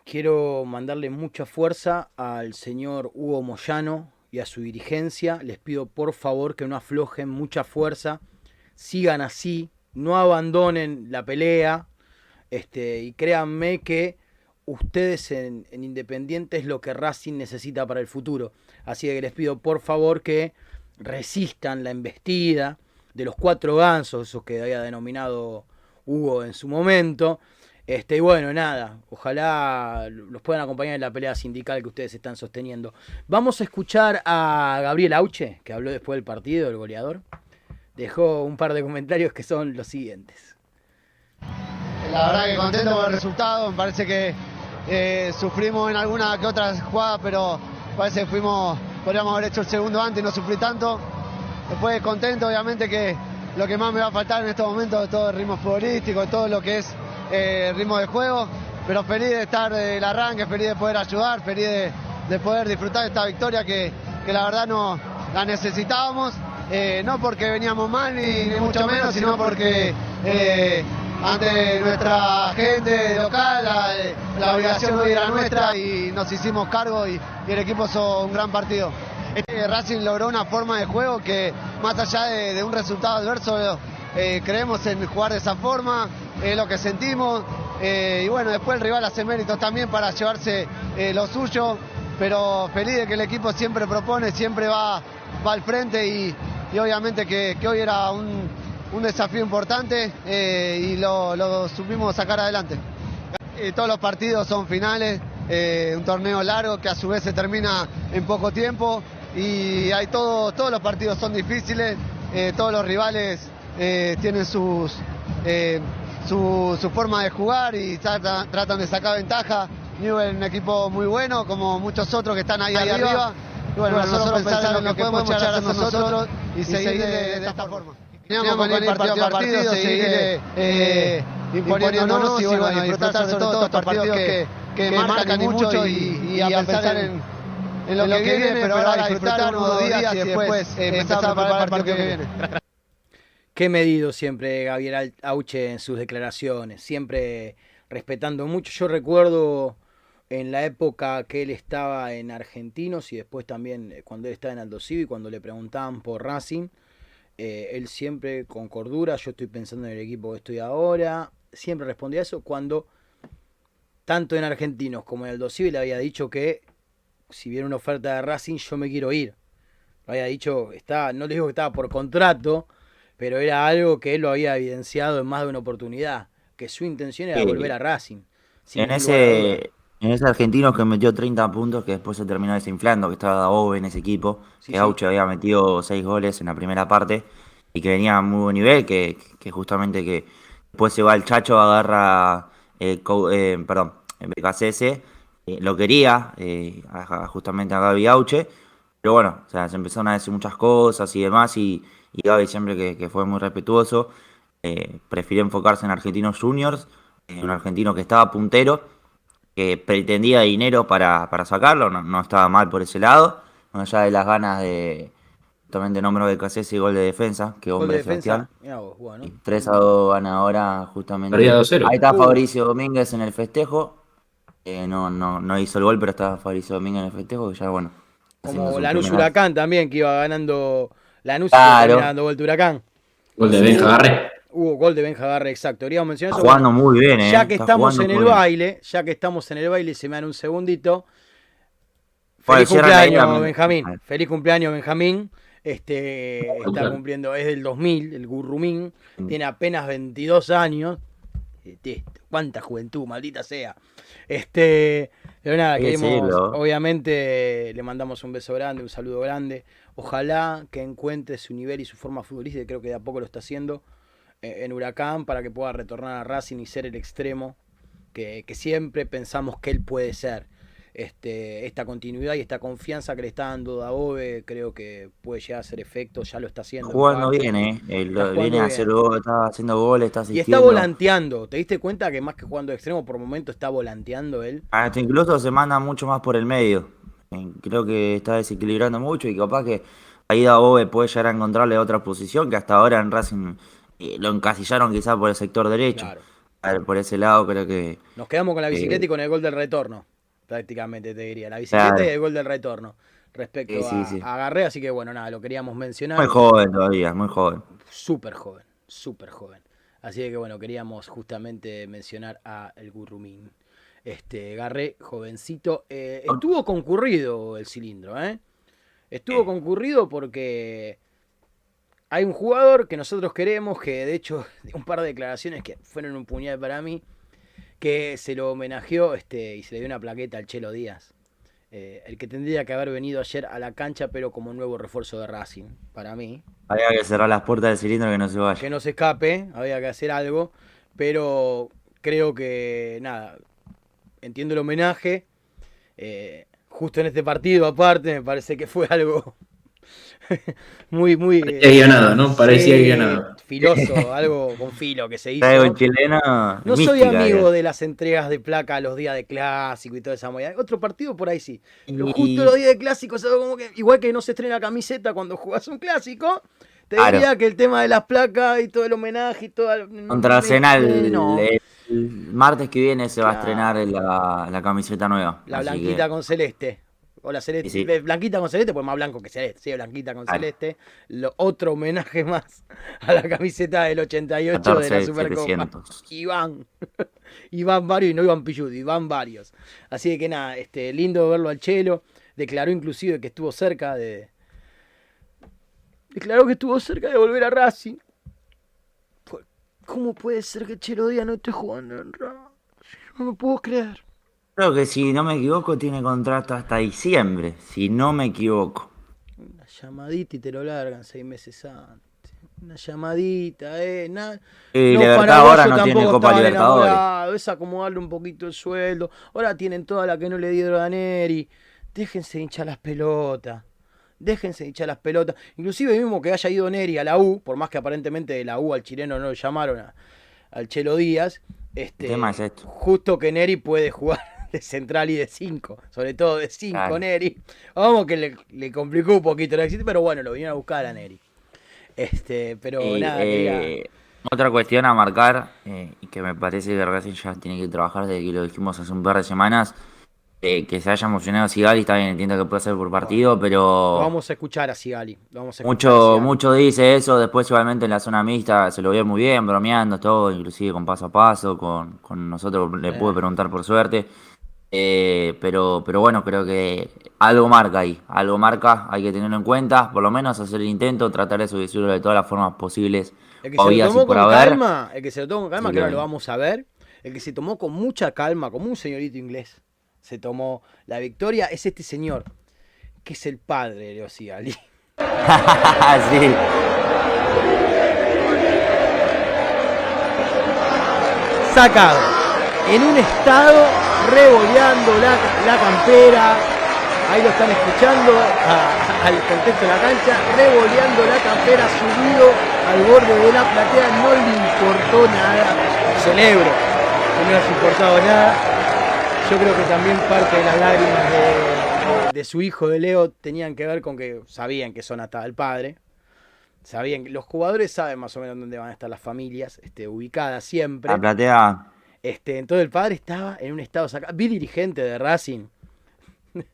Quiero mandarle mucha fuerza al señor Hugo Moyano y a su dirigencia. Les pido por favor que no aflojen mucha fuerza, sigan así, no abandonen la pelea. Este, y créanme que ustedes en, en Independiente es lo que Racing necesita para el futuro. Así que les pido por favor que resistan la embestida de los cuatro gansos, esos que había denominado Hugo en su momento. Este, y bueno, nada, ojalá los puedan acompañar en la pelea sindical que ustedes están sosteniendo. Vamos a escuchar a Gabriel Auche, que habló después del partido, el goleador. Dejó un par de comentarios que son los siguientes. La verdad que contento con el resultado, me parece que eh, sufrimos en alguna que otra jugada, pero parece que fuimos, podríamos haber hecho el segundo antes y no sufrí tanto. Después contento, obviamente que lo que más me va a faltar en estos momentos es todo el ritmo futbolístico, todo lo que es eh, el ritmo de juego, pero feliz de estar del arranque, feliz de poder ayudar, feliz de, de poder disfrutar de esta victoria que, que la verdad no la necesitábamos, eh, no porque veníamos mal ni, ni mucho menos, sino porque eh, ante nuestra gente local, la, obligación hoy era nuestra y nos hicimos cargo y, el equipo hizo un gran partido. Este Racing logró una forma de juego que más allá de, de un resultado adverso, eh, creemos en jugar de esa forma, es lo que sentimos eh, y bueno, después el rival hace méritos también para llevarse eh, lo suyo, pero feliz de que el equipo siempre propone, siempre va, va al frente y, y obviamente que, que hoy era un, un desafío importante eh, y lo, lo supimos sacar adelante. Eh, todos los partidos son finales, eh, un torneo largo que a su vez se termina en poco tiempo y hay todo, todos los partidos son difíciles, todos los rivales eh, tienen sus, su, su forma de jugar y tratan, tratan de sacar ventaja. Newell es un equipo muy bueno, como muchos otros que están ahí, arriba. Y bueno, nosotros pensar en lo que podemos llegar a nosotros y seguir de, de esta forma. Teníamos con ir partido a partido, seguir eh, eh, imponiéndonos y bueno, disfrutar sobre todo estos partidos que, que marcan y mucho y, y a pensar en, en lo, que viene, pero ahora disfrutar unos días y después eh, empezar a preparar el partido que viene. Qué medido siempre Gabriel Auche en sus declaraciones, siempre respetando mucho. Yo recuerdo en la época que él estaba en Argentinos y después también eh, cuando él estaba en Aldo Civi, cuando le preguntaban por Racing, eh, él siempre con cordura, yo estoy pensando en el equipo que estoy ahora, siempre respondía eso cuando tanto en Argentinos como en Aldo Civi le había dicho que si viene una oferta de Racing yo me quiero ir. Lo había dicho, está, no le digo que estaba por contrato, pero era algo que él lo había evidenciado en más de una oportunidad, que su intención era Sí. volver a Racing. sin En ese, en ese argentino que metió 30 puntos, que después se terminó desinflando, que estaba Ove en ese equipo, Sí, que sí. Auche había metido 6 goles en la primera parte y que venía a muy buen nivel, que, que justamente que después se va el Chacho, agarra, eh, Co- eh, perdón, BKCS, eh, lo quería, eh, a- justamente a Gaby Auche, pero bueno, o sea, se empezaron a decir muchas cosas y demás, y, y Gaby siempre que, que fue muy respetuoso, eh, prefirió enfocarse en Argentinos Juniors, en un argentino que estaba puntero, que pretendía dinero para, para sacarlo, no, no estaba mal por ese lado, más allá de las ganas de, justamente nombro de Cassés y gol de defensa, que Gol de hombre defensa. Sebastián. Vos, bueno. 3 a 2 gana ahora justamente. Perdía 2-0. Ahí está Uh. Fabricio Domínguez en el festejo. Eh, no, no, no hizo el gol, pero estaba Fabricio Domínguez en el festejo, que ya bueno. Como Lanús Huracán también, que iba ganando Lanús Claro. termina dando vuelta Huracán. Gol de Benja Garré. Hubo gol de Benja Garre, exacto. Queríamos mencionar eso. jugando muy bien, ¿eh? ya que Está estamos en el bien. baile, ya que estamos en el baile se me dan un segundito. Feliz cumpleaños. Benjamín. Feliz cumpleaños, Benjamín. Este está cumpliendo, es del 2000, el Gurrumín. Mm. Tiene apenas 22 años. Detesto, Cuánta juventud, maldita sea. Este, pero nada, queremos, decirlo. obviamente le mandamos un beso grande, un saludo grande. Ojalá que encuentre su nivel y su forma futbolística, y creo que de a poco lo está haciendo en Huracán para que pueda retornar a Racing y ser el extremo que, que siempre pensamos que él puede ser. Este, esta continuidad y esta confianza que le está dando Daobe creo que puede llegar a hacer efecto, ya lo está haciendo. en Jugando parte. bien, ¿eh? Eh, jugando viene a hacer gol, está haciendo goles, está Y está volanteando, ¿te diste cuenta que más que jugando de extremo por momento está volanteando él? Hasta incluso se manda mucho más por el medio. Eh, Creo que está desequilibrando mucho y capaz que ahí Daobe puede llegar a encontrarle otra posición que hasta ahora en Racing eh, lo encasillaron quizás por el sector derecho. Claro. Ver, Por ese lado creo que Nos quedamos con la bicicleta Eh, y con el gol del retorno, prácticamente te diría. La bicicleta Claro. y el gol del retorno respecto Sí, sí, a, sí. a Garré, así que bueno, nada, lo queríamos mencionar. muy joven todavía, muy joven. Súper joven, súper joven. Así que bueno, queríamos justamente mencionar a el Gurrumín. Este, Garré, jovencito. Eh, estuvo concurrido el cilindro, ¿eh? Estuvo concurrido porque hay un jugador que nosotros queremos, que de hecho, un par de declaraciones que fueron un puñal para mí, que se lo homenajeó este, y se le dio una plaqueta al Chelo Díaz. Eh, el que tendría que haber venido ayer a la cancha, pero como nuevo refuerzo de Racing, para mí Había que cerrar las puertas del cilindro que no se vaya. que no se escape, había que hacer algo, pero creo que nada, entiendo el homenaje, eh, justo en este partido aparte me parece que fue algo muy, muy... Parecía guionado, ¿no? Parecía guionado. Filoso, algo con filo que se hizo. Chileno. No soy amigo eh. de las entregas de placa los días de clásico y toda esa movida. Otro partido por ahí sí. Pero Y- justo los días de clásico. Como que, igual que no se estrena camiseta cuando jugás un clásico, te Claro. diría que el tema de las placas y todo el homenaje y todo el... Contra Arsenal, Eh, no. el, el martes que viene se va a estrenar la, la camiseta nueva. La así que- blanquita con celeste. O la celeste. Sí, Blanquita con celeste, pues más blanco que celeste. Sí, blanquita con celeste. Lo, otro homenaje más a la camiseta del 88 de la 14, Supercopa. 700. Iván. Iván varios y no Iván Pilluti, Iván varios. Así que nada, este, lindo verlo al Chelo. Declaró inclusive que estuvo cerca de. Declaró que estuvo cerca de volver a Racing. ¿Cómo puede ser que Chelo Díaz no esté jugando en Racing? No me puedo creer. Creo que si no me equivoco tiene contrato hasta diciembre, si no me equivoco. Una llamadita y te lo largan seis meses antes. Una llamadita, eh. na- Y Los Libertad ahora no tiene Copa Libertadores. Es acomodarle un poquito el sueldo. Ahora tienen toda la que no le dieron a Neri. Déjense hinchar las pelotas. Déjense hinchar las pelotas. Inclusive mismo que haya ido Neri a la U, por más que aparentemente de la U al chileno no lo llamaron a- al Chelo Díaz. Este, El tema es esto. Justo que Neri puede jugar de central y de 5, sobre todo de 5 Claro. Neri. Vamos que le, le complicó un poquito el éxito, pero bueno, lo vinieron a buscar a Neri. Este, pero Y, nada, eh, otra cuestión a marcar, eh, y que me parece que Racing ya tiene que trabajar desde que lo dijimos hace un par de semanas, eh, que se haya emocionado Sigali, está bien, entiendo que puede ser por partido, lo pero vamos a escuchar a Sigali. A a mucho, mucho dice eso, después igualmente en la zona mixta se lo ve muy bien, bromeando todo, inclusive con paso a paso, con, con nosotros le Eh. pude preguntar por suerte. Eh, pero, pero bueno, creo que algo marca ahí, algo marca, hay que tenerlo en cuenta, por lo menos hacer el intento, tratar de subirlo de todas las formas posibles, El que se lo tomó con haber. calma, el que se lo tomó con calma, Sí, claro. lo vamos a ver. El que se tomó con mucha calma, como un señorito inglés, se tomó la victoria, es este señor, que es el padre de Leo Sigali. sí. sacado en un estado revoleando la, la campera. Ahí lo están escuchando al contexto de la cancha, revoleando la campera, subido al borde de la platea, no le importó nada. Celebro no le haya importado nada. Yo creo que también parte de las lágrimas de, su hijo de Leo tenían que ver con que sabían que son hasta el padre. Sabían que los jugadores saben más o menos dónde van a estar las familias, este, ubicadas siempre. La platea, Este, entonces el padre estaba en un estado sacado. Vi dirigentes de Racing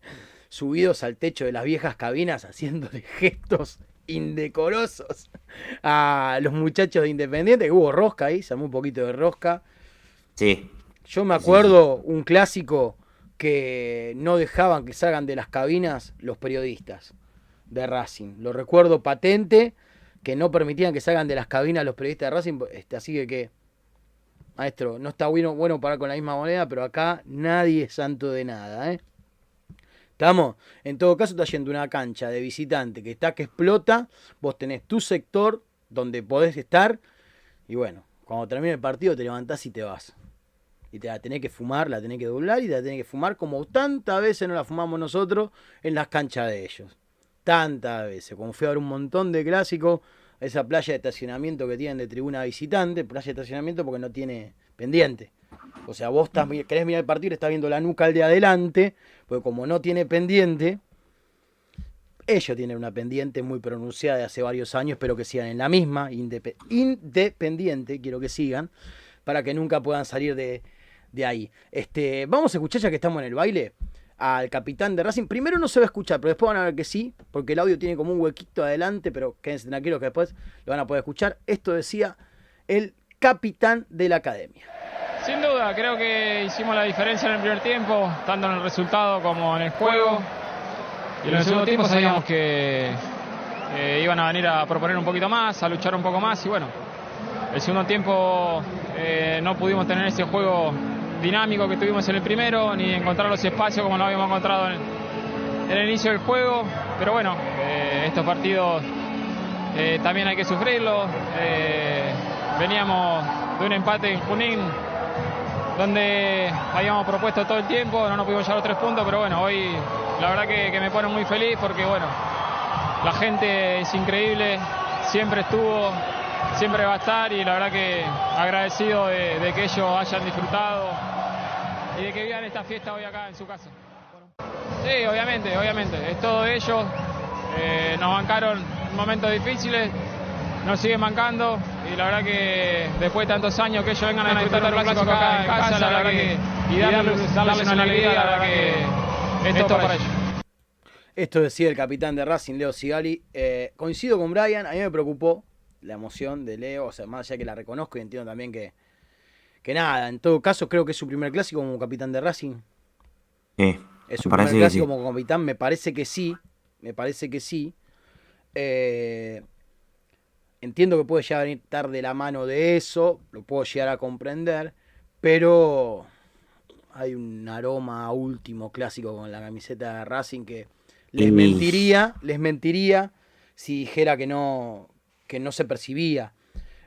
subidos al techo de las viejas cabinas haciéndole gestos indecorosos a los muchachos de Independiente, que hubo rosca ahí, se armó un poquito de rosca. Sí. Yo me acuerdo un clásico que no dejaban que salgan de las cabinas los periodistas de Racing. Lo recuerdo patente, que no permitían que salgan de las cabinas los periodistas de Racing. Este, así que, que, maestro, no está bueno, bueno parar con la misma moneda, pero acá nadie es santo de nada, ¿eh? ¿Estamos? En todo caso, está yendo una cancha de visitante que está que explota. Vos tenés tu sector donde podés estar. Y bueno, cuando termine el partido te levantás y te vas. Y te la tenés que fumar, la tenés que doblar y te la tenés que fumar como tantas veces no la fumamos nosotros en las canchas de ellos. Tantas veces. Como fui a ver un montón de clásicos, esa playa de estacionamiento que tienen de tribuna visitante, playa de estacionamiento porque no tiene pendiente. O sea, vos estás, querés mirar el partido estás viendo la nuca al de adelante, porque como no tiene pendiente, ellos tienen una pendiente muy pronunciada de hace varios años, pero que sigan en la misma, independiente, quiero que sigan, para que nunca puedan salir de, de ahí. Este, vamos a escuchar ya que estamos en el baile al capitán de Racing. Primero no se va a escuchar, pero después van a ver que sí, porque el audio tiene como un huequito adelante, pero quédense tranquilos que después lo van a poder escuchar. Esto decía el capitán de la academia. Sin duda, creo que hicimos la diferencia en el primer tiempo, tanto en el resultado como en el juego. Y en el segundo tiempo sabíamos que iban a venir a proponer un poquito más, a luchar un poco más y bueno, el segundo tiempo eh, no pudimos tener ese juego dinámico que tuvimos en el primero, ni encontrar los espacios como lo habíamos encontrado en, el inicio del juego. Pero bueno, eh, estos partidos eh, también hay que sufrirlos. Eh, veníamos de un empate en Junín, donde habíamos propuesto todo el tiempo, no nos pudimos llevar los tres puntos, pero bueno, hoy la verdad que, que me pone muy feliz porque bueno, la gente es increíble, siempre estuvo, siempre va a estar y la verdad que agradecido de, de, que ellos hayan disfrutado y de que vivan esta fiesta hoy acá en su casa. Sí, obviamente, obviamente, es todo de ellos. Eh, nos bancaron en momentos difíciles, nos siguen bancando y la verdad que después de tantos años que ellos vengan a disfrutar del clásico acá en casa, la verdad que y darles, darles una alegría, la verdad que esto para, para ellos. Esto decía el capitán de Racing, Leo Sigali. Eh, coincido con Brian, a mí me preocupó la emoción de Leo, o sea, más allá que la reconozco y entiendo también que, que nada, en todo caso creo que es su primer clásico como capitán de Racing. Sí. Es su primer clásico sí. como capitán, me parece que sí, me parece que sí. Eh, entiendo que puede llegar a estar de la mano de eso, lo puedo llegar a comprender, pero hay un aroma a último clásico con la camiseta de Racing que les mentiría, les mentiría si dijera que no, que no se percibía.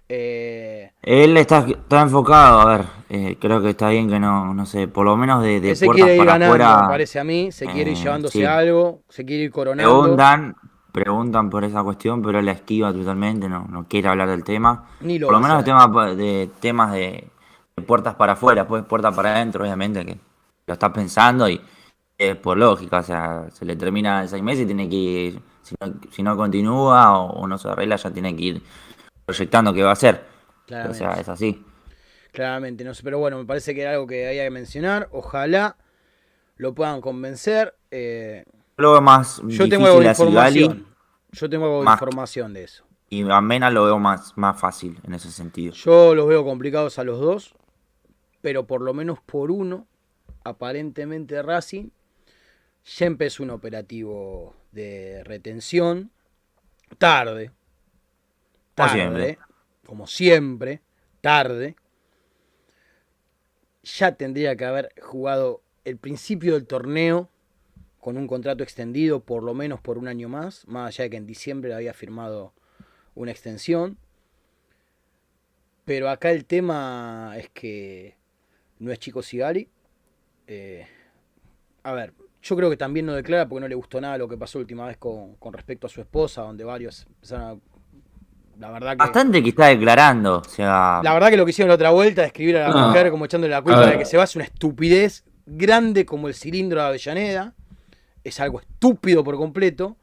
Eh, Él está, está, enfocado, a ver, eh, creo que está bien que no, no sé, por lo menos de, de se puertas quiere ir para ganando, afuera. me parece a mí, se quiere ir eh, llevándose sí. algo, se quiere ir coronando. Preguntan, preguntan por esa cuestión, pero él la esquiva totalmente, no, no quiere hablar del tema. Ni lo por lo menos de temas de, temas de, de puertas para afuera, pues puertas para adentro, obviamente, que lo está pensando y es por lógica, o sea, se le termina en seis meses y tiene que ir, si no, si no continúa o, o no se arregla, ya tiene que ir proyectando qué va a hacer. O sea, es así. Claramente, no sé, pero bueno, me parece que era algo que había que mencionar. Ojalá lo puedan convencer. Eh, Yo lo veo más yo tengo algo de información. Yo tengo algo de Más- información de eso. y a Mena lo veo más, más fácil en ese sentido. Yo los veo complicados a los dos, pero por lo menos por uno, aparentemente Racing, ya empezó un operativo de retención. Tarde. Como Tarde. siempre. Como siempre. Tarde. Ya tendría que haber jugado el principio del torneo con un contrato extendido por lo menos por un año más, más allá de que en diciembre había firmado una extensión. Pero acá el tema es que no es Chico Sigali. Eh, a ver, yo creo que también no declara porque no le gustó nada lo que pasó la última vez con, con respecto a su esposa, donde varios empezaron a... La verdad que... Bastante que está declarando, o sea, La verdad que lo que hicieron la otra vuelta de escribir a la No. mujer como echándole la culpa de que se va es una estupidez grande como el cilindro de Avellaneda. Es algo estúpido por completo.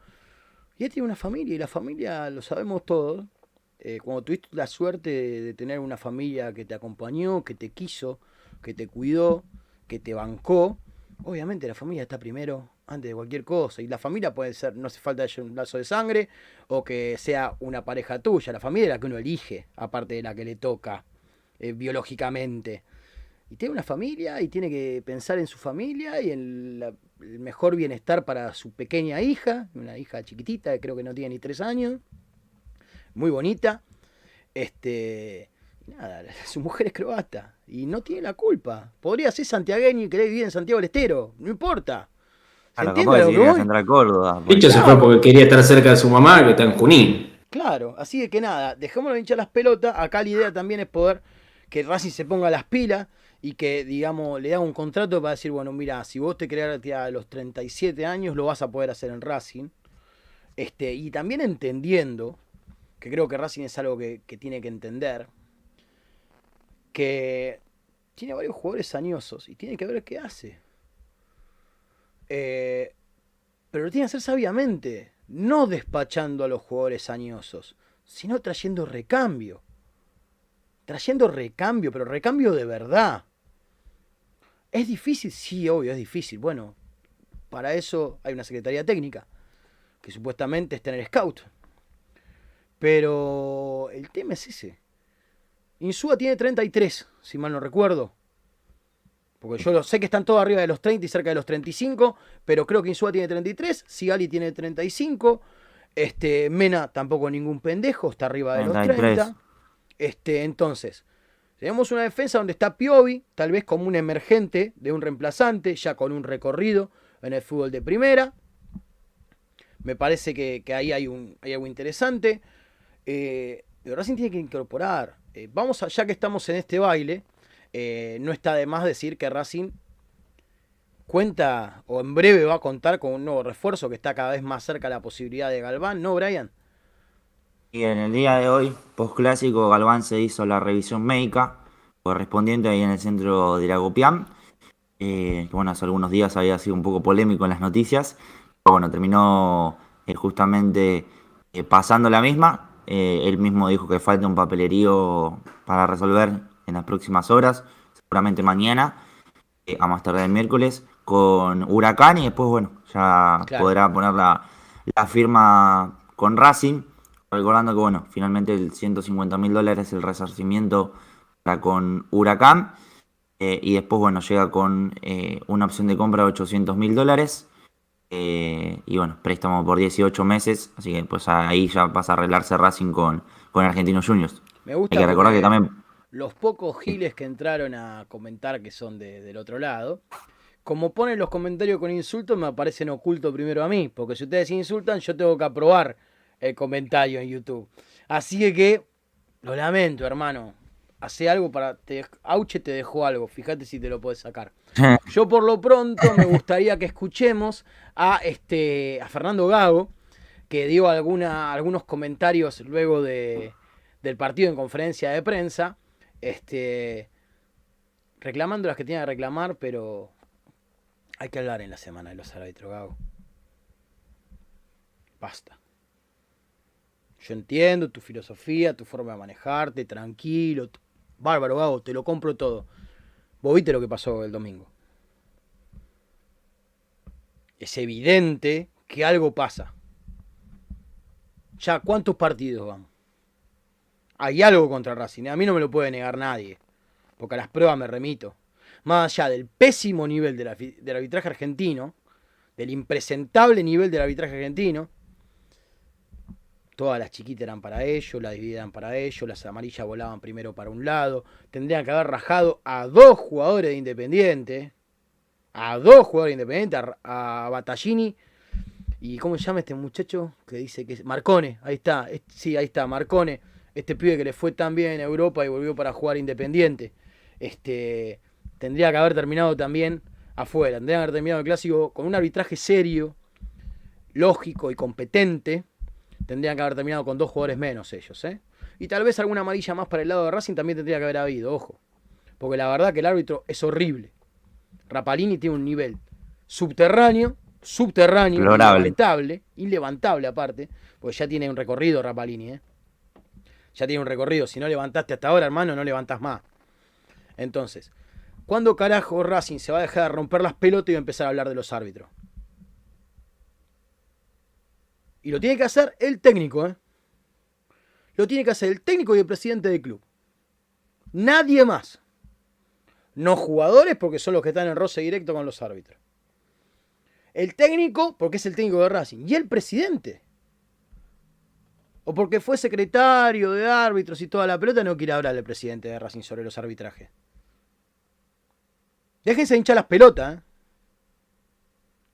Y él tiene una familia y la familia lo sabemos todos. Eh, cuando tuviste la suerte de, de tener una familia que te acompañó, que te quiso, que te cuidó, que te bancó, Obviamente la familia está primero antes de cualquier cosa. Y la familia puede ser, no hace falta un lazo de sangre o que sea una pareja tuya. La familia es la que uno elige, aparte de la que le toca eh, biológicamente. Y tiene una familia y tiene que pensar en su familia y en el mejor bienestar para su pequeña hija, una hija chiquitita, creo que no tiene ni tres años, muy bonita. Este, nada, su mujer es croata y no tiene la culpa. Podría ser santiagueño y querer vivir en Santiago del Estero, no importa. ¿Se Claro, entiende lo que voy? a Córdoba. Picho se fue porque quería estar cerca de su mamá, que está en Junín. Claro, así que, que nada, dejémoslo de hinchar las pelotas. Acá la idea también es poder que Racing se ponga las pilas y que, digamos, le haga un contrato para decir, bueno, mira, si vos te querés retirar a los 37 años, lo vas a poder hacer en Racing. Este, y también entendiendo, que creo que Racing es algo que, que tiene que entender, que tiene varios jugadores añosos y tiene que ver qué hace. Eh, pero lo tiene que hacer sabiamente, no despachando a los jugadores añosos, sino trayendo recambio. Trayendo recambio, pero recambio de verdad. ¿Es difícil? Sí, obvio, es difícil. Bueno, para eso hay una secretaría técnica, que supuestamente es tener scout. Pero el tema es ese. Insúa tiene 33, si mal no recuerdo. Porque yo lo sé que están todos arriba de los 30 y cerca de los 35, pero creo que Insúa tiene 33, Sigali tiene 35, este, Mena tampoco ningún pendejo, está arriba de los 33. 30. Este, entonces, tenemos una defensa donde está Piovi, tal vez como un emergente de un reemplazante, ya con un recorrido en el fútbol de primera. Me parece que, que ahí hay, un, hay algo interesante. Eh, Racing tiene que incorporar. Eh, vamos ya que estamos en este baile, eh, no está de más decir que Racing cuenta o en breve va a contar con un nuevo refuerzo que está cada vez más cerca la posibilidad de Galván, ¿no, Brian? Y en el día de hoy, post clásico, Galván se hizo la revisión médica correspondiente ahí en el centro de Iragopián. Eh, bueno, hace algunos días había sido un poco polémico en las noticias. Pero bueno, terminó eh, justamente pasando la misma. Eh, él mismo dijo que falta un papelerío para resolver en las próximas horas, seguramente mañana, eh, a más tarde el miércoles, con Huracán y después, bueno, ya Claro. podrá poner la, la firma con Racing. Recordando que, bueno, finalmente el 150 mil dólares el resarcimiento para con Huracán. eh, y después, bueno, llega con eh, una opción de compra de 800 mil dólares. Eh, y bueno, préstamo por 18 meses. Así que pues ahí ya pasa a arreglarse Racing con, con Argentinos Juniors. Me gusta Hay que recordar que también los pocos giles que entraron a comentar que son de- del otro lado, como ponen los comentarios con insultos, me aparecen ocultos primero a mí, porque si ustedes insultan, yo tengo que aprobar el comentario en YouTube. Así que, que lo lamento, hermano. Hace algo para. Te, Auche te dejó algo, fíjate si te lo puedes sacar. Yo por lo pronto me gustaría que escuchemos a este a Fernando Gago, que dio alguna, algunos comentarios luego de, del partido en conferencia de prensa, este, reclamando las que tenía que reclamar, pero hay que hablar en la semana de los árbitros, Gago. Basta. Yo entiendo tu filosofía, tu forma de manejarte, tranquilo. Bárbaro, Gago, te lo compro todo. Vos viste lo que pasó el domingo. Es evidente que algo pasa. Ya, ¿cuántos partidos van? Hay algo contra Racing. ¿eh? A mí no me lo puede negar nadie. Porque a las pruebas me remito. Más allá del pésimo nivel del arbitraje argentino, del impresentable nivel del arbitraje argentino, todas las chiquitas eran para ellos, las dividían para ellos, las amarillas volaban primero para un lado, tendrían que haber rajado a dos jugadores de Independiente, a dos jugadores de Independiente, a, Battaglini y ¿cómo se llama este muchacho? Que dice que es Marcone, ahí está, es- sí, ahí está, Marcone, este pibe que le fue tan bien en Europa y volvió para jugar Independiente. Este, tendría que haber terminado también afuera, tendría que haber terminado el clásico con un arbitraje serio, lógico y competente. Tendrían que haber terminado con dos jugadores menos ellos, ¿eh? Y tal vez alguna amarilla más para el lado de Racing también tendría que haber habido, ojo. Porque la verdad que el árbitro es horrible. Rapalini tiene un nivel subterráneo, subterráneo, inlevantable, inlevantable aparte, porque ya tiene un recorrido Rapalini, ¿eh? Ya tiene un recorrido. Si no levantaste hasta ahora, hermano, no levantás más. Entonces, ¿Cuándo carajo Racing se va a dejar de romper las pelotas y va a empezar a hablar de los árbitros? Y lo tiene que hacer el técnico, ¿eh? Lo tiene que hacer el técnico y el presidente del club. Nadie más. No jugadores porque son los que están en roce directo con los árbitros. El técnico porque es el técnico de Racing. Y el presidente. O porque fue secretario de árbitros y toda la pelota, no quiere hablar el presidente de Racing sobre los arbitrajes. Déjense hinchar las pelotas. ¿eh?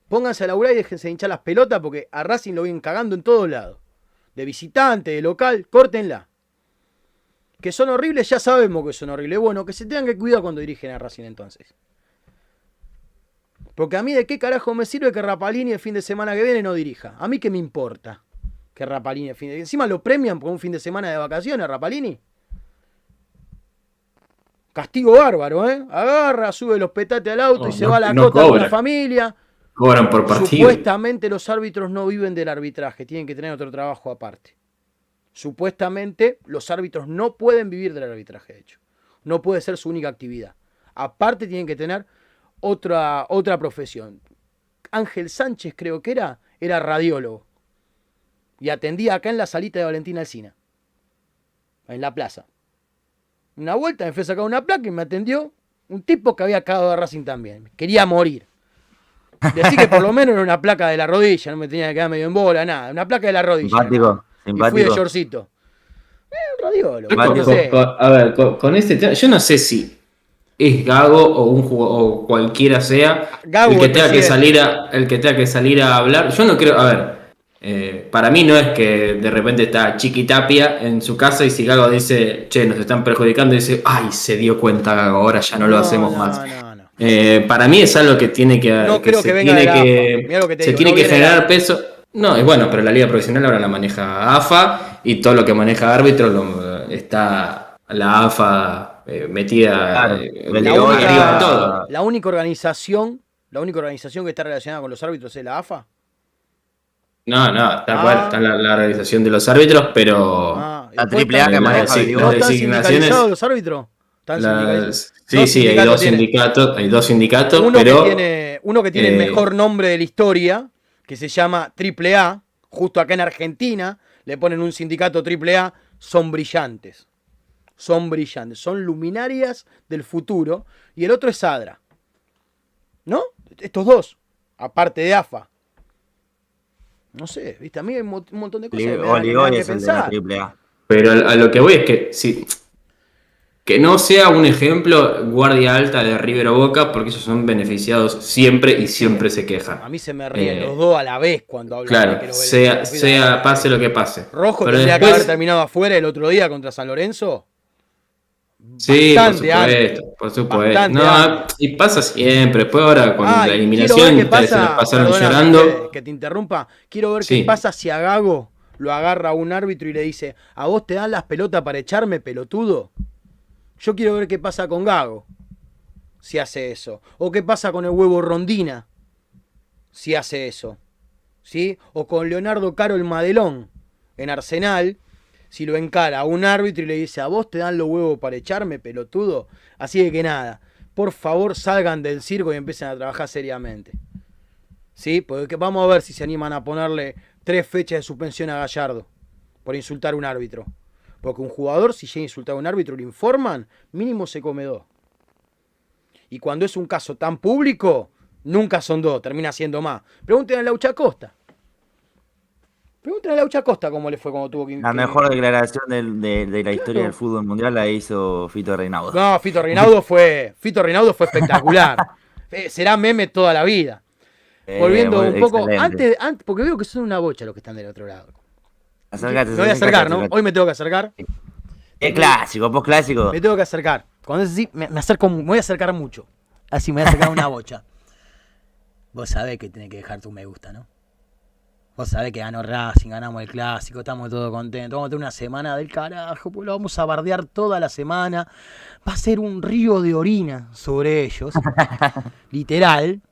Pónganse a laburar y déjense hinchar las pelotas porque a Racing lo vienen cagando en todos lados. De visitante, de local, córtenla. Que son horribles, ya sabemos que son horribles. Bueno, que se tengan que cuidar cuando dirigen a Racing entonces. Porque a mí de qué carajo me sirve que Rapalini el fin de semana que viene no dirija. A mí qué me importa que Rapalini el fin de Encima lo premian por un fin de semana de vacaciones, Rapalini. Castigo bárbaro, ¿eh? Agarra, sube los petates al auto No, y se no- va a la no cota cobra. la familia. Cobran por partido. Supuestamente los árbitros no viven del arbitraje, tienen que tener otro trabajo aparte. Supuestamente los árbitros no pueden vivir del arbitraje, de hecho. No puede ser su única actividad. Aparte tienen que tener otra, otra profesión. Ángel Sánchez creo que era, era radiólogo. Y atendía acá en la salita de Valentina Alcina. En la plaza. Una vuelta me fui a sacar una placa y me atendió un tipo que había cagado de Racing también. Quería morir. Decí que por lo menos era una placa de la rodilla, no me tenía que quedar medio en bola, nada. Una placa de la rodilla. Simpático, nomás. Y fui de shortcito. Eh, un radiólogo. Yo no con- sé. con- con- a ver, con, con este tema, yo no sé si es Gago o un jugo- o cualquiera sea Gago, el que tenga que salir a el que tenga que salir a hablar. Yo no creo, a ver, eh, para mí no es que de repente está Chiquitapia en su casa y si Gago dice, che, nos están perjudicando, dice, ay, se dio cuenta Gago, ahora ya no lo hacemos no, más. no, no. Eh, para mí es algo que tiene que, No creo que se venga tiene de la que, que se digo, tiene no que la generar peso. No, y bueno, pero la liga profesional ahora la maneja AFA y todo lo que maneja árbitro lo- está la AFA eh, metida Claro, eh, la Hoy arriba única, de todo. la única organización, la única organización que está relacionada con los árbitros es la AFA. No, no, tal Ah. cual, está la, la organización de los árbitros, pero Ah, La después triple A están- que maneja sí, el ¿No las designaciones- los árbitros? Sí, Dos sí, hay dos tienen. sindicatos, hay dos sindicatos, Uno pero que tiene, uno que tiene el eh, mejor nombre de la historia, que se llama AAA, justo acá en Argentina, le ponen un sindicato AAA, son brillantes. Son brillantes, son luminarias del futuro. Y el otro es ADRA. ¿No? Estos dos, aparte de AFA. No sé, viste, a mí hay un mo- un montón de cosas es el de la. Pero a a lo que voy es que si, que no sea un ejemplo guardia alta de River o Boca, porque ellos son beneficiados siempre y siempre se quejan. A mí se me ríen Eh, los dos a la vez cuando hablan de que ven- sea, sea pase lo que pase. Rojo Pero tendría que haber terminado afuera el otro día contra San Lorenzo. Sí, por supuesto, por supuesto. No, y pasa siempre. Después ahora con Ah, la eliminación ustedes se pasaron llorando. Que, que te interrumpa. Quiero ver Sí. qué pasa si a Gago lo agarra un árbitro y le dice, ¿a vos te dan las pelotas para echarme, pelotudo? Yo quiero ver qué pasa con Gago si hace eso. O qué pasa con el huevo Rondina si hace eso. ¿Sí? O con Leonardo Caro el Madelón en Arsenal. Si lo encara a un árbitro y le dice, ¿a vos te dan los huevos para echarme, pelotudo? Así de que nada, por favor salgan del circo y empiecen a trabajar seriamente. ¿Sí? Porque vamos a ver si se animan a ponerle tres fechas de suspensión a Gallardo por insultar a un árbitro. Porque un jugador, si llega a insultar a un árbitro y lo informan, mínimo se come dos. Y cuando es un caso tan público, nunca son dos, termina siendo más. Pregúntenle a Laucha Costa. Pregúntenle a Laucha Costa cómo le fue cuando tuvo que. La mejor declaración de, de la historia del fútbol mundial la hizo Fito Reinaudo. No, Fito Reinaudo fue. Fito Reinaudo fue espectacular. Eh, Será meme toda la vida. Eh, Volviendo un poco. excelente. Antes, antes, porque veo que son una bocha los que están del otro lado. Acércate, Me voy a acercar, ¿no? Hoy me tengo que acercar. Es clásico, post clásico. Me tengo que acercar. Cuando es así, me, me acerco, me voy a acercar mucho. Así me voy a acercar una bocha. Vos sabés que tenés que dejar tu me gusta, ¿no? Vos sabés que ganó Racing, ganamos el clásico, estamos todos contentos. Vamos a tener una semana del carajo, pues lo vamos a bardear toda la semana. Va a ser un río de orina sobre ellos. literal.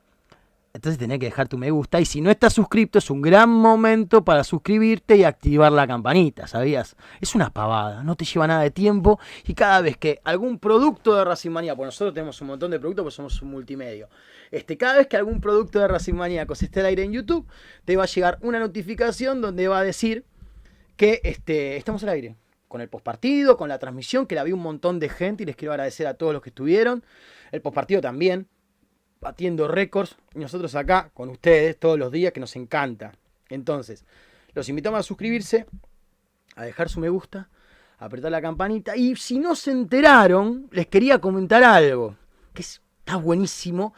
Entonces tenés que dejar tu me gusta. Y si no estás suscrito, es un gran momento para suscribirte y activar la campanita, ¿sabías? Es una pavada, no te lleva nada de tiempo. Y cada vez que algún producto de Racing Manía, pues nosotros tenemos un montón de productos, pues somos un multimedio. Este, cada vez que algún producto de Racing Maníacos esté al aire en YouTube, te va a llegar una notificación donde va a decir que este, estamos al aire. Con el postpartido, con la transmisión, que la vi un montón de gente y les quiero agradecer a todos los que estuvieron. El postpartido también, batiendo récords. Y nosotros acá con ustedes todos los días, que nos encanta. Entonces, los invitamos a suscribirse, a dejar su me gusta, a apretar la campanita. Y si no se enteraron, les quería comentar algo, que es- está buenísimo,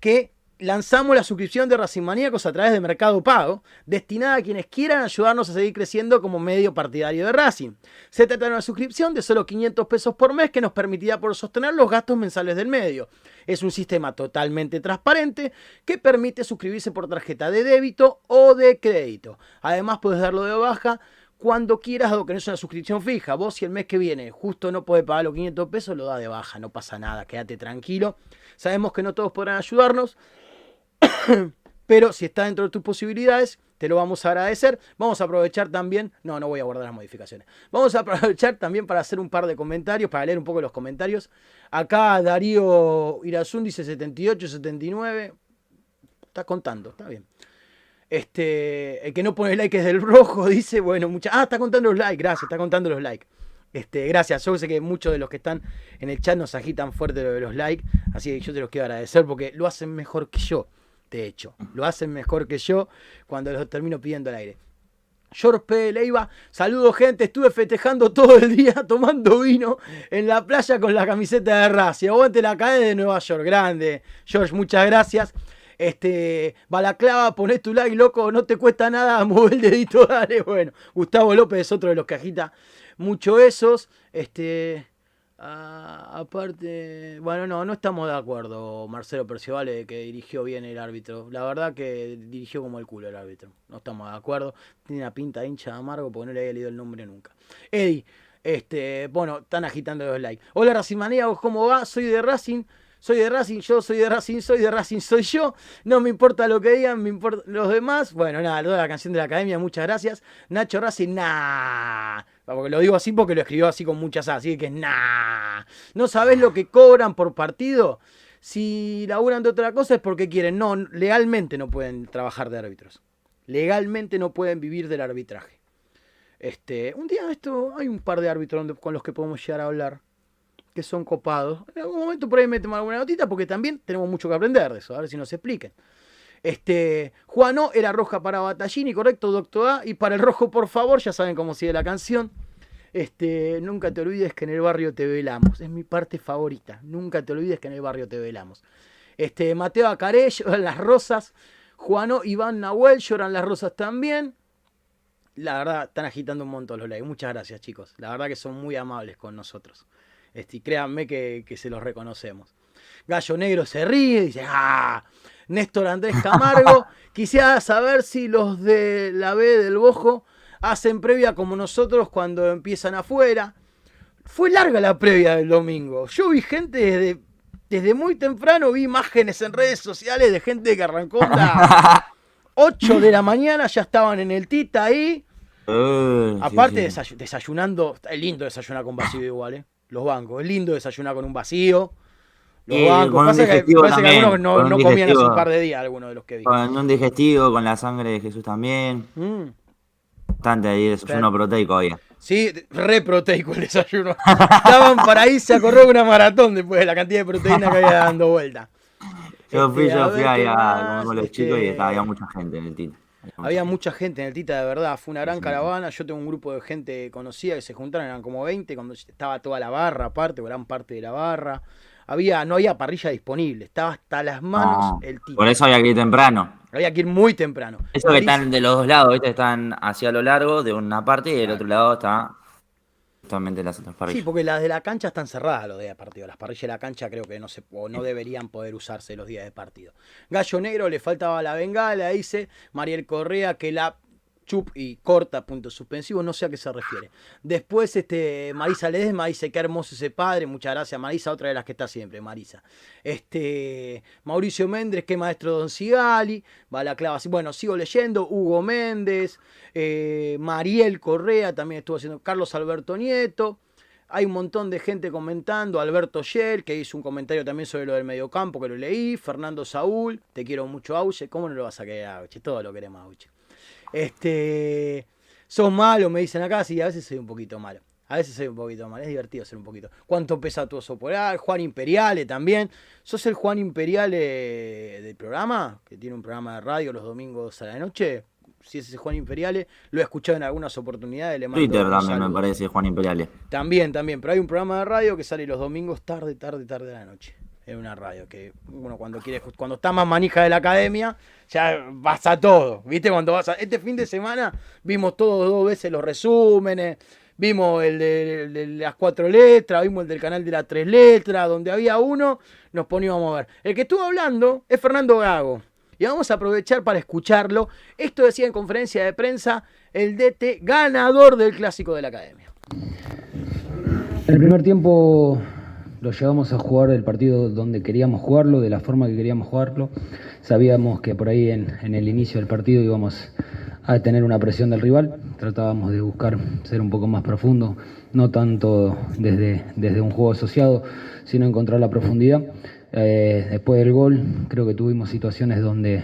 que lanzamos la suscripción de Racing Maníacos a través de Mercado Pago, destinada a quienes quieran ayudarnos a seguir creciendo como medio partidario de Racing. Se trata de una suscripción de solo 500 pesos por mes que nos permitirá por sostener los gastos mensuales del medio. Es un sistema totalmente transparente que permite suscribirse por tarjeta de débito o de crédito. Además puedes darlo de baja cuando quieras, dado que no es una suscripción fija. Vos si el mes que viene justo no podés pagar los 500 pesos, lo da de baja, no pasa nada, quédate tranquilo. Sabemos que no todos podrán ayudarnos, pero si está dentro de tus posibilidades, te lo vamos a agradecer. Vamos a aprovechar también, no, no voy a guardar las modificaciones. Vamos a aprovechar también para hacer un par de comentarios, para leer un poco los comentarios. Acá Darío Irazún dice 78, 79. Está contando, está bien. Este, el que no pone like es del rojo, dice, bueno, mucha, ah, está contando los likes, gracias, está contando los likes. Este, gracias, yo sé que muchos de los que están en el chat nos agitan fuerte lo de los likes, así que yo te los quiero agradecer porque lo hacen mejor que yo, de hecho, lo hacen mejor que yo cuando los termino pidiendo al aire. George P. Leiva, saludos gente, estuve festejando todo el día tomando vino en la playa con la camiseta de Racing. Aguante la cadena de Nueva York, grande. George, muchas gracias. Este, Balaclava, ponés tu like, loco, no te cuesta nada, mueve el dedito, dale. Bueno, Gustavo López es otro de los que agita mucho esos. Este, ah, aparte, bueno, no, no estamos de acuerdo, Marcelo Perciavale, de que dirigió bien el árbitro. La verdad que dirigió como el culo el árbitro. No estamos de acuerdo. Tiene una pinta hincha de amargo porque no le había leído el nombre nunca. Eddie, este, bueno, están agitando los likes. Hola Racing Maníacos, ¿cómo va? Soy de Racing. Soy de Racing, yo soy de Racing, soy de Racing, soy yo. No me importa lo que digan, me importa los demás. Bueno, nada, toda la canción de la academia, muchas gracias. Nacho Racing, nah. Porque lo digo así porque lo escribió así con muchas A, así que nah. ¿No sabés lo que cobran por partido? Si laburan de otra cosa es porque quieren. No, legalmente no pueden trabajar de árbitros. Legalmente no pueden vivir del arbitraje. Este, un día esto hay un par de árbitros con los que podemos llegar a hablar que son copados. En algún momento por ahí metemos alguna notita porque también tenemos mucho que aprender de eso, a ver si nos expliquen. Este, Juano era roja para Batallini, correcto, doctor A. Y para el rojo, por favor, ya saben cómo sigue la canción. Este, nunca te olvides que en el barrio te velamos. Es mi parte favorita. Nunca te olvides que en el barrio te velamos. Este, Mateo Acaré, lloran las rosas. Juano, Iván Nahuel, lloran las rosas también. La verdad, están agitando un montón los likes. Muchas gracias, chicos. La verdad que son muy amables con nosotros. Este, y créanme que, que se los reconocemos. Gallo Negro se ríe y dice, ¡ah! Néstor Andrés Camargo, quisiera saber si los de la B del Bojo hacen previa como nosotros cuando empiezan afuera. Fue larga la previa del domingo. Yo vi gente desde, desde muy temprano, vi imágenes en redes sociales de gente que arrancó a 8 de la mañana, ya estaban en el Tita ahí. Eh, Aparte sí. desayunando, es lindo desayunar con vacío igual, ¿eh? Los bancos, es lindo desayunar con un vacío. Los Eh, bancos, con un pasa que, que algunos no, comían hace un par de días, algunos de los que vi. Con un digestivo, con la sangre de Jesús también. Mm. Bastante ahí, desayuno proteico había. Sí, re proteico el desayuno. Estaban para irse a correr una maratón después de la cantidad de proteína que había dando vuelta. Yo fui, Este, yo fui ver, ahí ¿qué a más? comer con los Este, chicos y estaba, había mucha gente en el tito. Había mucha gente en el Tita, de verdad. Fue una gran caravana. Yo tengo un grupo de gente conocida que se juntaron, eran como 20, cuando estaba toda la barra, aparte, gran parte de la barra. Había, no había parrilla disponible, estaba hasta las manos No, el Tita. Por eso había que ir temprano. Había que ir muy temprano. Eso que están de los dos lados, ¿viste? Están hacia lo largo de una parte y del otro lado está Sí, porque las de la cancha están cerradas los días de partido. Las parrillas de la cancha creo que no se o no deberían poder usarse los días de partido. Gallo Negro le faltaba la bengala, dice Mariel Correa, que la chup y corta, punto suspensivo, no sé a qué se refiere. Después, este, Marisa Ledesma dice, qué hermoso ese padre, muchas gracias Marisa, otra de las que está siempre, Marisa. Este, Mauricio Méndez, qué maestro Don Sigali, va la clava así, bueno, sigo leyendo, Hugo Méndez, eh, Mariel Correa también estuvo haciendo, Carlos Alberto Nieto, hay un montón de gente comentando. Alberto Shell, que hizo un comentario también sobre lo del mediocampo, que lo leí. Fernando Saúl, te quiero mucho, Auche. ¿Cómo no lo vas a querer, Auche? Todo lo queremos, Auche. Este. Sos malo, me dicen acá. Sí, a veces soy un poquito malo. A veces soy un poquito malo. Es divertido ser un poquito. ¿Cuánto pesa tu oso polar? Juan Imperiale también. ¿Sos el Juan Imperiale del programa? Que tiene un programa de radio los domingos a la noche si es ese Juan Imperiale, lo he escuchado en algunas oportunidades. Le Twitter también me parece Juan Imperiale. También, también, pero hay un programa de radio que sale los domingos tarde, tarde, tarde de la noche. Es una radio que uno cuando quiere, cuando está más manija de la academia, ya vas a todo. ¿Viste? Cuando vas. Este fin de semana vimos todos dos veces los resúmenes. Vimos el de, de, las cuatro letras, vimos el del canal de las tres letras, donde había uno, nos poníamos a ver. El que estuvo hablando es Fernando Gago. Y vamos a aprovechar para escucharlo. Esto decía en conferencia de prensa el DT ganador del clásico de la academia. El primer tiempo lo llevamos a jugar el partido donde queríamos jugarlo, de la forma que queríamos jugarlo. Sabíamos que por ahí en, el inicio del partido íbamos a tener una presión del rival. Tratábamos de buscar ser un poco más profundo, no tanto desde, un juego asociado, sino encontrar la profundidad. Eh, después del gol, creo que tuvimos situaciones donde,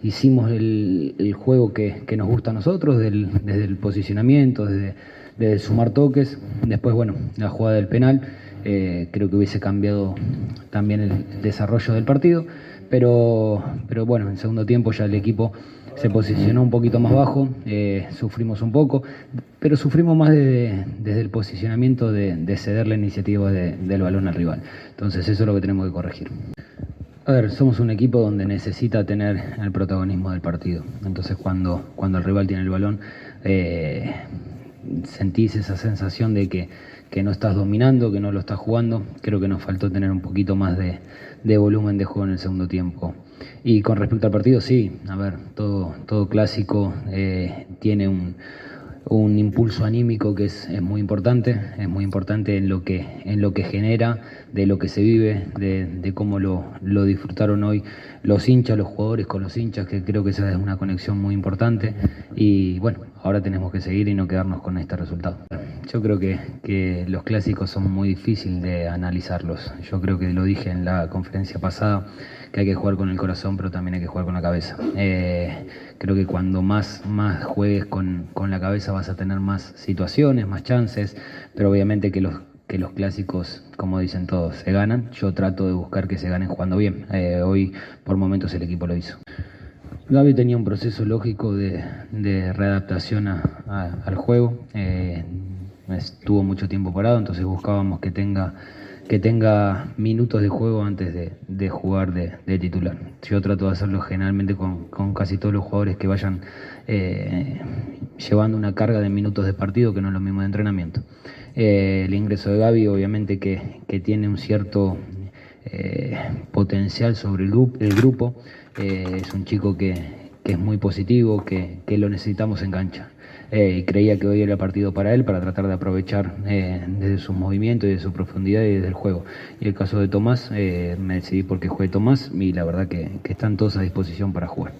hicimos el, juego que, nos gusta a nosotros, desde el posicionamiento, desde, desde, sumar toques. Después, bueno, la jugada del penal, eh, creo que hubiese cambiado también el desarrollo del partido. Pero, pero bueno, en segundo tiempo ya el equipo se posicionó un poquito más bajo, eh, sufrimos un poco, pero sufrimos más de, desde el posicionamiento de, de ceder la iniciativa de, del balón al rival. Entonces eso es lo que tenemos que corregir. A ver, somos un equipo donde necesita tener el protagonismo del partido. Entonces cuando, cuando el rival tiene el balón, eh, sentís esa sensación de que, que, no estás dominando, que no lo estás jugando. Creo que nos faltó tener un poquito más de, de volumen de juego en el segundo tiempo. Y con respecto al partido, sí, a ver, todo, todo clásico eh, tiene un, un, impulso anímico que es, es, muy importante, es muy importante en lo que, en lo que genera, de lo que se vive, de, cómo lo, lo, disfrutaron hoy los hinchas, los jugadores con los hinchas, que creo que esa es una conexión muy importante. Y bueno, ahora tenemos que seguir y no quedarnos con este resultado. Yo creo que, que los clásicos son muy difíciles de analizarlos. Yo creo que lo dije en la conferencia pasada que hay que jugar con el corazón, pero también hay que jugar con la cabeza. Eh, creo que cuando más, más juegues con, con, la cabeza vas a tener más situaciones, más chances, pero obviamente que los, que los clásicos, como dicen todos, se ganan. Yo trato de buscar que se ganen jugando bien. Eh, hoy por momentos el equipo lo hizo. Gaby tenía un proceso lógico de, readaptación a, al juego. Eh, estuvo mucho tiempo parado, entonces buscábamos que tenga que tenga minutos de juego antes de, de jugar de, de, titular. Yo trato de hacerlo generalmente con, con casi todos los jugadores que vayan eh, llevando una carga de minutos de partido, que no es lo mismo de entrenamiento. Eh, el ingreso de Gaby obviamente que, que tiene un cierto eh, potencial sobre el, el grupo, eh, es un chico que, que, es muy positivo, que, que lo necesitamos en cancha eh, y creía que hoy era partido para él para tratar de aprovechar eh, desde sus movimientos y de su profundidad y desde el juego. Y el caso de Tomás, eh, me decidí porque juegue Tomás y la verdad que, que están todos a disposición para jugar.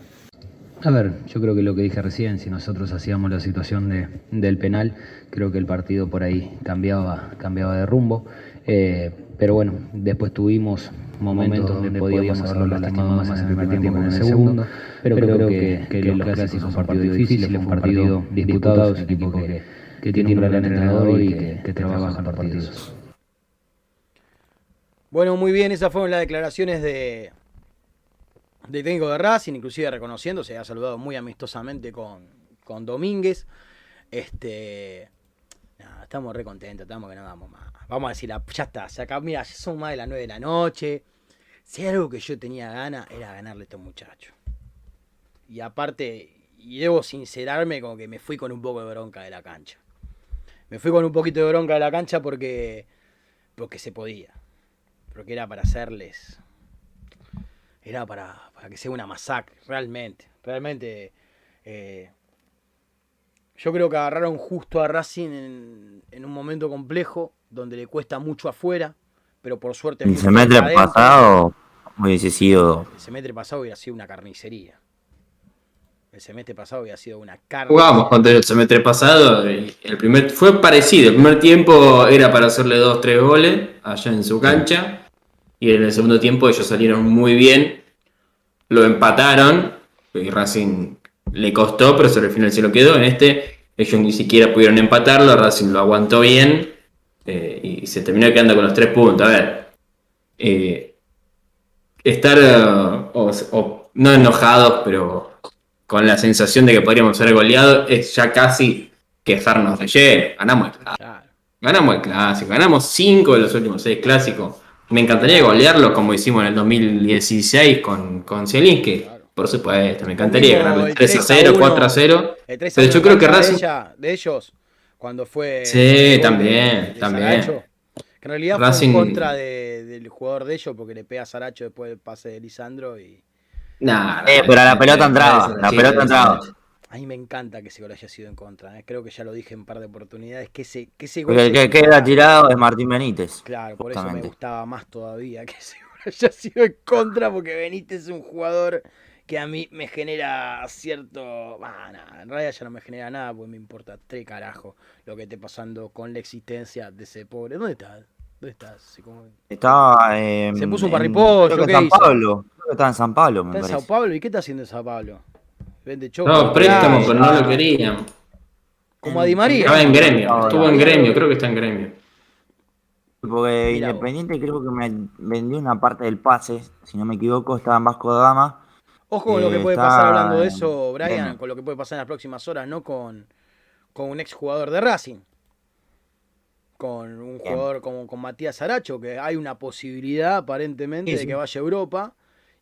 A ver, yo creo que lo que dije recién, si nosotros hacíamos la situación de, del penal, creo que el partido por ahí cambiaba, cambiaba de rumbo. Eh, pero bueno, después tuvimos momentos, momentos donde podíamos haberlo lastimado más en el primer tiempo que en el segundo. Pero, pero creo que, que, que los clásicos son partidos difíciles, un partido disputado, es un equipo que, que tiene un gran entrenador y que, que trabaja en partidos. Bueno, muy bien, esas fueron las declaraciones de, de técnico de Racing, inclusive reconociendo, se ha saludado muy amistosamente con, con Domínguez. Este, nada, estamos re contentos, estamos que no damos más. Vamos a decir, ya está, se acabó, mira, ya son más de las 9 de la noche. Si hay algo que yo tenía gana era ganarle a estos muchachos. Y aparte, y debo sincerarme como que me fui con un poco de bronca de la cancha. Me fui con un poquito de bronca de la cancha porque, porque se podía. Porque era para hacerles era para, para, que sea una masacre, realmente. Realmente eh, Yo creo que agarraron justo a Racing en, en un momento complejo, donde le cuesta mucho afuera, pero por suerte... El semestre pasado hubiese sido. El semestre pasado hubiera sido una carnicería. El semestre pasado hubiera sido una carnicería. Jugamos contra el semestre pasado. El primer, fue parecido. El primer tiempo era para hacerle dos, tres goles allá en su cancha. Y en el segundo tiempo ellos salieron muy bien. Lo empataron. Y Racing le costó, pero sobre el final se lo quedó. En este, ellos ni siquiera pudieron empatarlo. Racing lo aguantó bien. eh, y se terminó quedando con los tres puntos. A ver. eh, estar. eh, o- o no enojados, pero con la sensación de que podríamos ser goleados, es ya casi quejarnos de ayer. Ganamos el clásico. Ganamos el clásico. Ganamos 5 de los últimos 6 clásicos. Me encantaría golearlo como hicimos en el 2016 con, con Zielinski. Por supuesto, me encantaría ganarle el 3 a 3 a 0, 1, 4 a 0. El 3 a Pero 1 yo creo que Racing. de ellos, cuando fue. Sí, también, también. Que en realidad fue en contra de- del jugador de ellos, porque le pega a Saracho después del pase de Lisandro. Y Nah, Eh, pero la pelota entraba, la sí, pelota entraba. a mí me encanta que ese gol haya sido en contra. ¿eh? Creo que ya lo dije en un par de oportunidades. Que ese, que ese gol. Porque el se que queda tirado es Martín Benítez. Claro, por eso me gustaba más todavía que ese gol haya sido en contra, porque Benítez es un jugador que a mí me genera cierto. Bah, nada, en realidad ya no me genera nada, porque me importa tres carajos lo que esté pasando con la existencia de ese pobre. ¿Dónde estás? ¿Dónde estás? Sí, como- Estaba. eh, Se puso un en- parripollo, creo que ¿qué en San hizo? Pablo. Creo que estaba en San Pablo, me ¿Está en. Sao Paulo? ¿Y qué está haciendo en Sao Paulo? Vende choco. No, préstamo, pero no lo querían. Como a Di María. Estaba en gremio, Ahora. estuvo en gremio, creo que está en gremio. Porque Mirá vos. Independiente creo que me vendió una parte del pase, si no me equivoco, estaba en Vasco da Gama. Ojo con lo que Eh, puede está pasar hablando de eso, Brian, con lo que puede pasar en las próximas horas, ¿no? Con, con un ex jugador de Racing. Con un Bien. jugador como con Matías Aracho, que hay una posibilidad aparentemente Sí, de que vaya a Europa.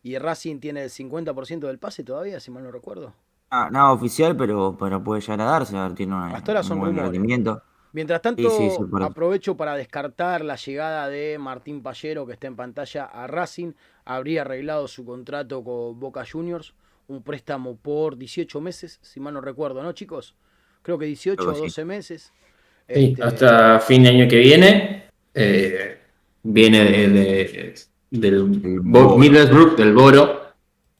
Y Racing tiene el 50% del pase todavía, si mal no recuerdo. Ah, nada oficial, pero, pero puede llegar a darse. a ver, Tiene una, Hasta ahora un son buen rendimiento. Mientras tanto, Sí, aprovecho para descartar la llegada de Martín Pallero, que está en pantalla, a Racing. Habría arreglado su contrato con Boca Juniors, un préstamo por 18 meses, si mal no recuerdo, ¿no, chicos? Creo que 18 Creo o que sí. 12 meses. Sí, Este, hasta fin de año que viene. eh, viene de, de- del Bo-. Middlesbrough, del Boro,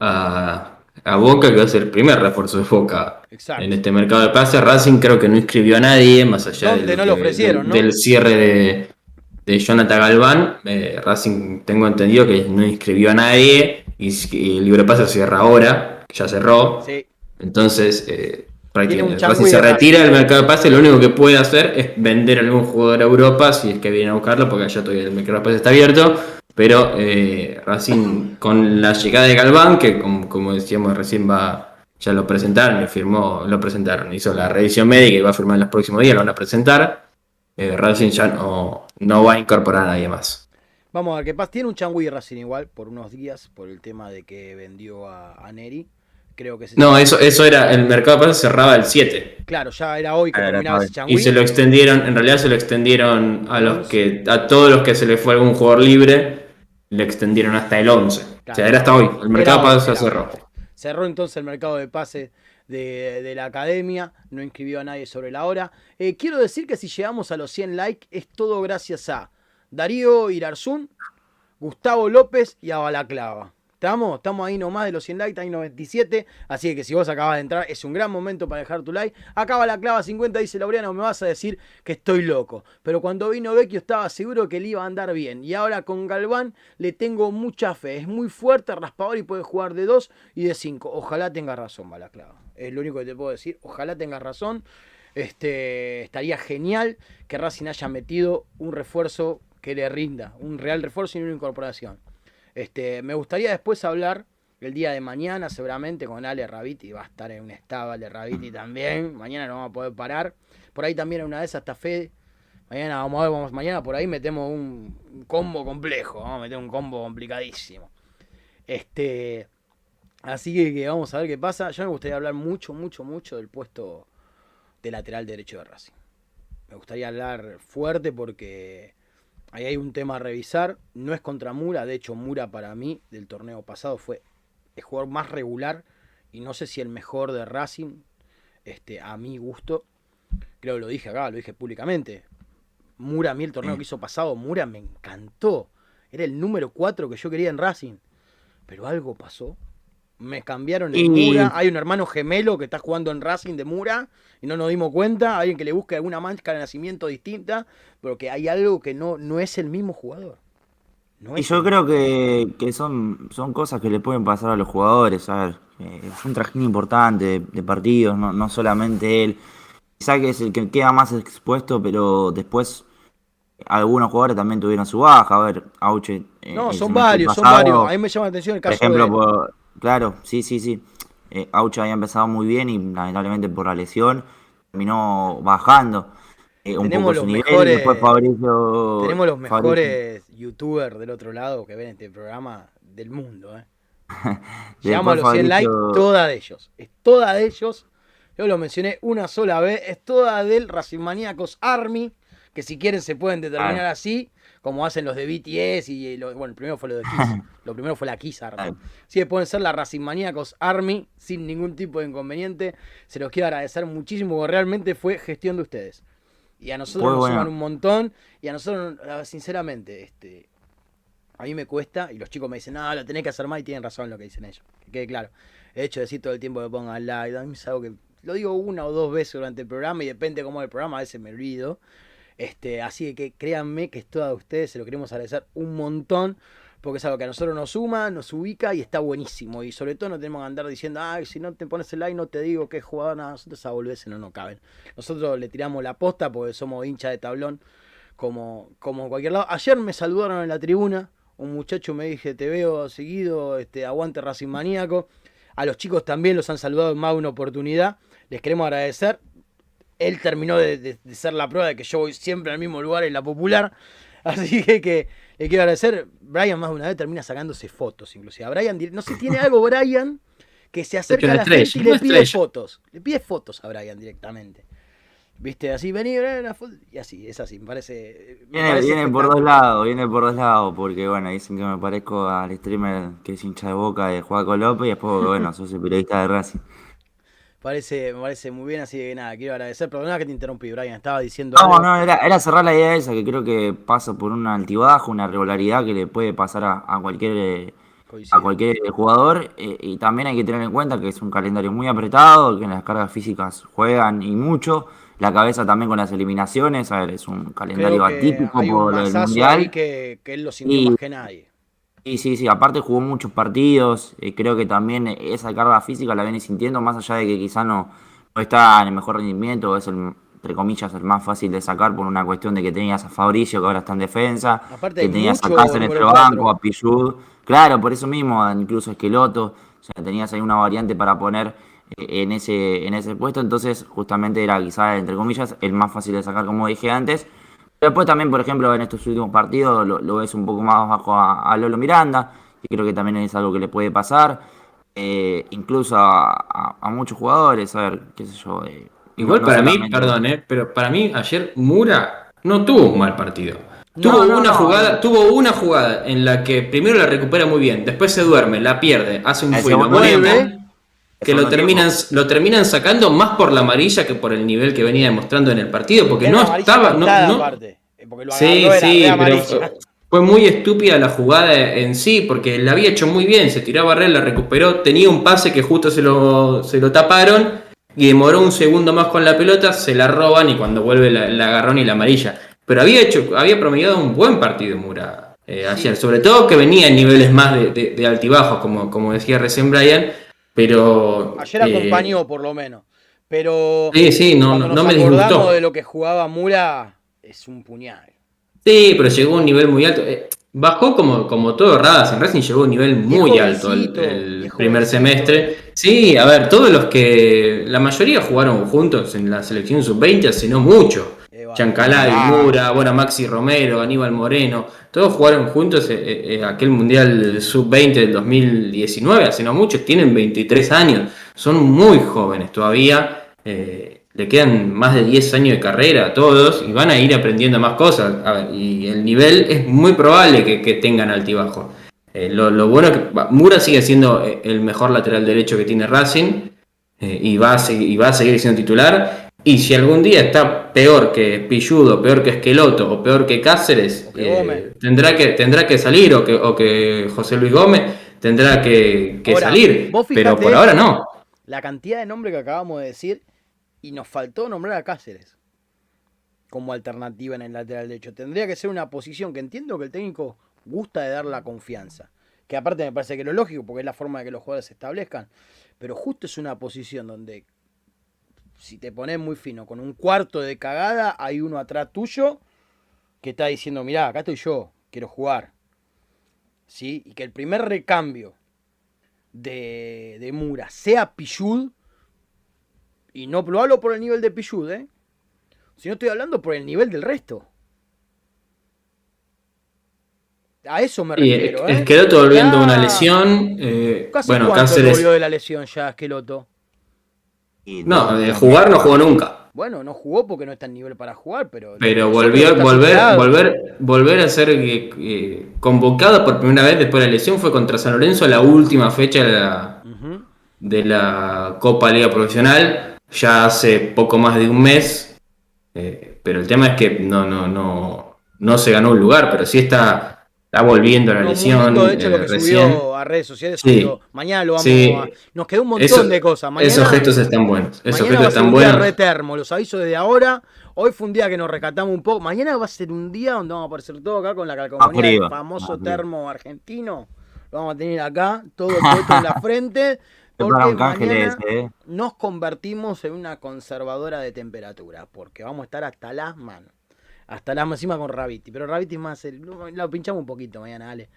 a, a Boca, que va a ser el primer refuerzo de Boca Exacto. en este mercado de pases. Racing creo que no inscribió a nadie, más allá ¿Dónde del, no lo de- ofrecieron, del- no? del cierre de, de Jonathan Galván. Eh, Racing tengo entendido que no inscribió a nadie y, y el libre pase cierra ahora, ya cerró. Sí, Entonces, eh, prácticamente Racing se retira del mercado de pase. Lo único que puede hacer es vender a algún jugador a Europa si es que viene a buscarlo, porque allá todavía el mercado de pase está abierto. Pero eh, Racing, con la llegada de Galván, que como, como decíamos recién va, ya lo presentaron, y firmó, lo presentaron, hizo la revisión médica y va a firmar en los próximos días, lo van a presentar. eh, Racing ya no, no va a incorporar a nadie más. vamos a ver qué pasa. Tiene un changüí Racing igual por unos días, por el tema de que vendió a, a Neri. Creo que se No, eso, eso era, el mercado de pase cerraba el 7. Claro, ya era hoy que Era terminaba ese. Y se lo extendieron, en realidad se lo extendieron a los que, a todos los que se le fue algún jugador libre, le extendieron hasta el 11. O Claro. sea, era hasta hoy. El mercado pasa era cerró. Cerró entonces el mercado de pase de, de la academia, no inscribió a nadie sobre la hora. Eh, quiero decir que si llegamos a los 100 likes es todo gracias a Darío Irarzún, Gustavo López y a Balaclava. ¿Estamos? Estamos ahí nomás de los 100 likes, hay 97. Así que si vos acabas de entrar, es un gran momento para dejar tu like. Acaba la clava 50, dice Laureano, me vas a decir que estoy loco. Pero cuando vino Vecchio estaba seguro que le iba a andar bien. Y ahora con Galván le tengo mucha fe. Es muy fuerte, raspador y puede jugar de 2 y de 5. Ojalá tenga razón, Balaclava. Es lo único que te puedo decir. Ojalá tenga razón. Este, estaría genial que Racing haya metido un refuerzo que le rinda. Un real refuerzo y una incorporación. Este, me gustaría después hablar el día de mañana, seguramente, con Ale Raviti. Va a estar en un estado Ale Raviti también. Mañana no vamos a poder parar. Por ahí también en una de esas está Fede. Mañana vamos a ver, vamos, mañana por ahí metemos un combo complejo. Vamos a meter un combo complicadísimo. Este. Así que, que vamos a ver qué pasa. Yo me gustaría hablar mucho, mucho, mucho del puesto de lateral derecho de Racing. Me gustaría hablar fuerte porque ahí hay un tema a revisar. No es contra Mura. De hecho, Mura para mí del torneo pasado fue el jugador más regular y no sé si el mejor de Racing. este, a mi gusto, creo que lo dije acá, lo dije públicamente. Mura, a mí el torneo que hizo pasado, Mura me encantó. Era el número 4 que yo quería en Racing. Pero algo pasó. Me cambiaron el Y- Mura. Hay un hermano gemelo que está jugando en Racing de Mura y no nos dimos cuenta. Alguien que le busque alguna mancha de nacimiento distinta, pero que hay algo que no, no es el mismo jugador. No Y yo creo que, que son, son cosas que le pueden pasar a los jugadores. A ver, eh, es un trajín importante de, de partidos, no, no solamente él. Quizá que es el que queda más expuesto, pero después algunos jugadores también tuvieron su baja. A ver, Auche. eh, No, son varios, son varios. A mí me llama la atención el Por caso ejemplo, de... por- claro, sí, sí, sí. Eh, Auche había empezado muy bien y lamentablemente por la lesión terminó bajando eh, un poco su nivel. mejores- Después Fabricio. Tenemos los Fabricio- mejores youtubers del otro lado que ven este programa del mundo, ¿eh? Llegamos a los 100 likes, toda de ellos. Es toda de ellos. Yo lo mencioné una sola vez. Es toda del Racing Maníacos Army. Que si quieren se pueden determinar Ah. así. Como hacen los de BTS y lo- bueno, el primero fue lo de Kiss. lo primero fue la Kiss Army. Ah. Sí, pueden ser la Racing Maníacos Army sin ningún tipo de inconveniente. Se los quiero agradecer muchísimo porque realmente fue gestión de ustedes. Y a nosotros nos bueno. suman un montón. Y a nosotros, sinceramente, este, a mí me cuesta. Y los chicos me dicen, no, lo tenés que hacer más. Y tienen razón lo que dicen ellos. Que quede claro. El hecho de decir todo el tiempo que pongan like. A mí es algo que lo digo una o dos veces durante el programa. Y depende cómo es el programa. A veces me olvido. Este, así que créanme que es toda de ustedes. Se lo queremos agradecer un montón. Porque es algo que a nosotros nos suma, nos ubica y está buenísimo. Y sobre todo no tenemos que andar diciendo, ay, si no te pones el like no te digo qué jugador. Nada, nosotros esa boludez no nos caben. Nosotros le tiramos la posta porque somos hincha de tablón como, como cualquier lado. Ayer me saludaron en la tribuna. Un muchacho me dije, te veo seguido, este, aguante Racing Maníaco. A los chicos también los han saludado en más una oportunidad. Les queremos agradecer. Él terminó de, de- de ser la prueba de que yo voy siempre al mismo lugar en la popular. Así que, que le quiero agradecer. Brian más de una vez termina sacándose fotos, inclusive. A Brian, no sé, tiene algo Brian que se acerca a la estrella, gente y le pide estrella. fotos. Le pide fotos a Brian directamente. Viste, así, vení, vení. Y así, es así, me parece. me Viene, parece viene por dos lados, viene por dos lados, porque bueno, dicen que me parezco al streamer que es hincha de boca de Juaco López y después, bueno, sos el periodista de Racing. Parece, me parece muy bien, así que nada, quiero agradecer. Perdona que te interrumpí, Brian. Estaba diciendo. No, algo. no, era, era cerrar la idea esa, que creo que pasa por un altibajo, una regularidad que le puede pasar a, a cualquier eh, Coincido. a cualquier jugador. eh, y también hay que tener en cuenta que es un calendario muy apretado, que las cargas físicas juegan y mucho. La cabeza también con las eliminaciones, a ver, es un calendario atípico por el mundial. que, que él lo sintió Y- más que nadie. Sí, sí, sí, aparte jugó muchos partidos, eh, creo que también esa carga física la viene sintiendo, más allá de que quizá no, no está en el mejor rendimiento, es el, entre comillas, el más fácil de sacar por una cuestión de que tenías a Fabricio, que ahora está en defensa, Aparte que tenías a Cáceres en el banco, a Pichud, claro, por eso mismo, incluso Esqueloto, o sea, tenías ahí una variante para poner eh, en ese, en ese puesto, entonces justamente era quizá, entre comillas, el más fácil de sacar, como dije antes. Después también, por ejemplo, en estos últimos partidos lo, lo ves un poco más bajo a, a Lolo Miranda, que creo que también es algo que le puede pasar. eh, incluso a, a- a muchos jugadores, a ver, qué sé yo. eh, Igual no para mí, perdón, eh, pero para mí ayer Mura no tuvo un mal partido. Tuvo No, no, una jugada, tuvo una jugada en la que primero la recupera muy bien, después se duerme, la pierde, hace un moreno, tiempo. Que lo terminan, tiempo. lo terminan sacando más por la amarilla que por el nivel que venía demostrando en el partido, porque no estaba, no, no- eh, porque lo Sí, sí, pero fue- fue muy estúpida la jugada en sí, porque la había hecho muy bien, se tiró a barrer, la recuperó, tenía un pase que justo se lo, se lo taparon y demoró un segundo más con la pelota, se la roban y cuando vuelve la, la agarrón y la amarilla. Pero había hecho, había promediado un buen partido Mura eh, ayer, sobre todo que venía en niveles más de, de, de altibajos, como, como decía recién Brian, pero... Ayer eh, acompañó, por lo menos. Pero. Sí, sí, no, no, me disgustó. de lo que jugaba Mura, es un puñal. Sí, pero llegó a un nivel muy alto. Eh, Bajó como, como todo Racing. Racing llegó a un nivel muy Viejo alto el, primer semestre. Sí, a ver, todos los que. La mayoría jugaron juntos en la selección sub-20 hace no mucho. Va. Chancalay, Ah. Mura, bueno, Maxi Romero, Aníbal Moreno. Todos jugaron juntos eh, eh, eh, aquel mundial sub-20 del 2019, hace no mucho. Tienen 23 años. Son muy jóvenes todavía. eh, le quedan más de 10 años de carrera a todos y van a ir aprendiendo más cosas. A ver, y el nivel es muy probable que, que tengan altibajo. Eh, lo, lo bueno es que Mura sigue siendo el mejor lateral derecho que tiene Racing. y, va a seguir, y va a seguir siendo titular. Y si algún día está peor que Pilludo, peor que Esqueloto o peor que Cáceres, que eh, tendrá, que, tendrá que salir o que, o que José Luis Gómez tendrá que, que Ahora, salir. Pero por ahora no. La cantidad de nombres que acabamos de decir y nos faltó nombrar a Cáceres como alternativa en el lateral derecho. Tendría que ser una posición que entiendo que el técnico gusta de dar la confianza. Que aparte me parece que es lo lógico porque es la forma de que los jugadores se establezcan. Pero justo es una posición donde si te pones muy fino con un cuarto de cagada, hay uno atrás tuyo que está diciendo, mirá, acá estoy yo, quiero jugar. ¿Sí? Y que el primer recambio de, de Mura sea Pichud, y no lo hablo por el nivel de Pichud, ¿eh? Si no estoy hablando por el nivel del resto. A eso me Y refiero, ¿eh? Esqueloto volviendo de una lesión. eh, ¿Casi bueno, cuánto Cáceres. volvió de la lesión ya Esqueloto? Y No, de jugar no jugó nunca. Bueno, no jugó porque no está en nivel para jugar, pero... Pero volvió, volver, superado. volver, volver a ser eh, eh, convocado por primera vez después de la lesión fue contra San Lorenzo la última fecha de la, Ujú. de la Copa Liga Profesional, ya hace poco más de un mes. eh, pero el tema es que no, no, no, no se ganó un lugar, pero sí está, está volviendo a la No, lesión. De hecho, lo eh, que recién. subió a redes sociales, Sí. subió, mañana lo vamos Sí. a... Nos quedó un montón Eso- de cosas. Mañana, esos gestos están buenos. Esos mañana gestos están buenos. re termo, los aviso desde ahora. Hoy fue un día que nos rescatamos un poco. Mañana va a ser un día donde vamos a aparecer todo acá con la calcomanía del famoso termo argentino. Lo vamos a tener acá, todo puesto en la frente. Porque mañana eh. nos convertimos en una conservadora de temperatura. Porque vamos a estar hasta las manos. Hasta manos encima con Raviti. Pero Raviti es más. el- lo, pinchamos un poquito mañana, Ale.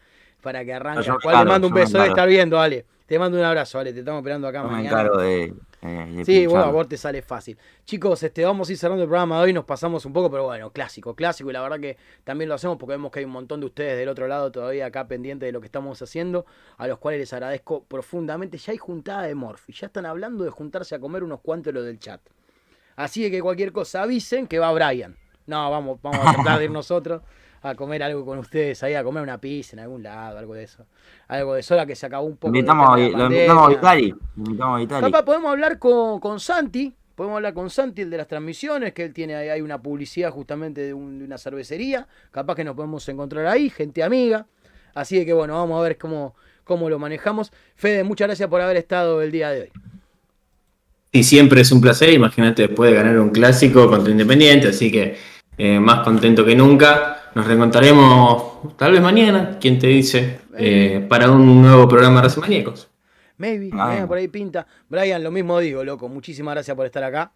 Para que arranque. Yo me encargo, mando un me beso de estar viendo, Ale. Te mando un abrazo, Ale. Te estamos esperando acá Yo me mañana. encargo de, eh, de Sí, bueno, a vos te sale fácil. Chicos, este, vamos a ir cerrando el programa de hoy, nos pasamos un poco, pero bueno, clásico, clásico, y la verdad que también lo hacemos porque vemos que hay un montón de ustedes del otro lado todavía acá pendientes de lo que estamos haciendo, a los cuales les agradezco profundamente. Ya hay juntada de Morphy, ya están hablando de juntarse a comer unos cuantos los del chat. Así que cualquier cosa avisen que va Brian. No, vamos, vamos a tratar de ir nosotros a comer algo con ustedes ahí, a comer una pizza en algún lado, algo de eso. Algo de eso, ahora que se acabó un poco. Invitamos, de lo invitamos a. Vitali. Lo invitamos a Vitali. Capaz podemos hablar con, con Santi, podemos hablar con Santi, el de las transmisiones, que él tiene ahí hay una publicidad justamente de, un- de una cervecería. Capaz que nos podemos encontrar ahí, gente amiga. Así que bueno, vamos a ver cómo, cómo lo manejamos. Fede, muchas gracias por haber estado el día de hoy. Y siempre es un placer, imagínate después de ganar un clásico contra Independiente, así que eh, más contento que nunca. Nos reencontraremos tal vez mañana, quién te dice, eh, para un nuevo programa de Racing Maníacos. Maybe, Ah, eh, por ahí pinta. Brian, lo mismo digo, loco. Muchísimas gracias por estar acá.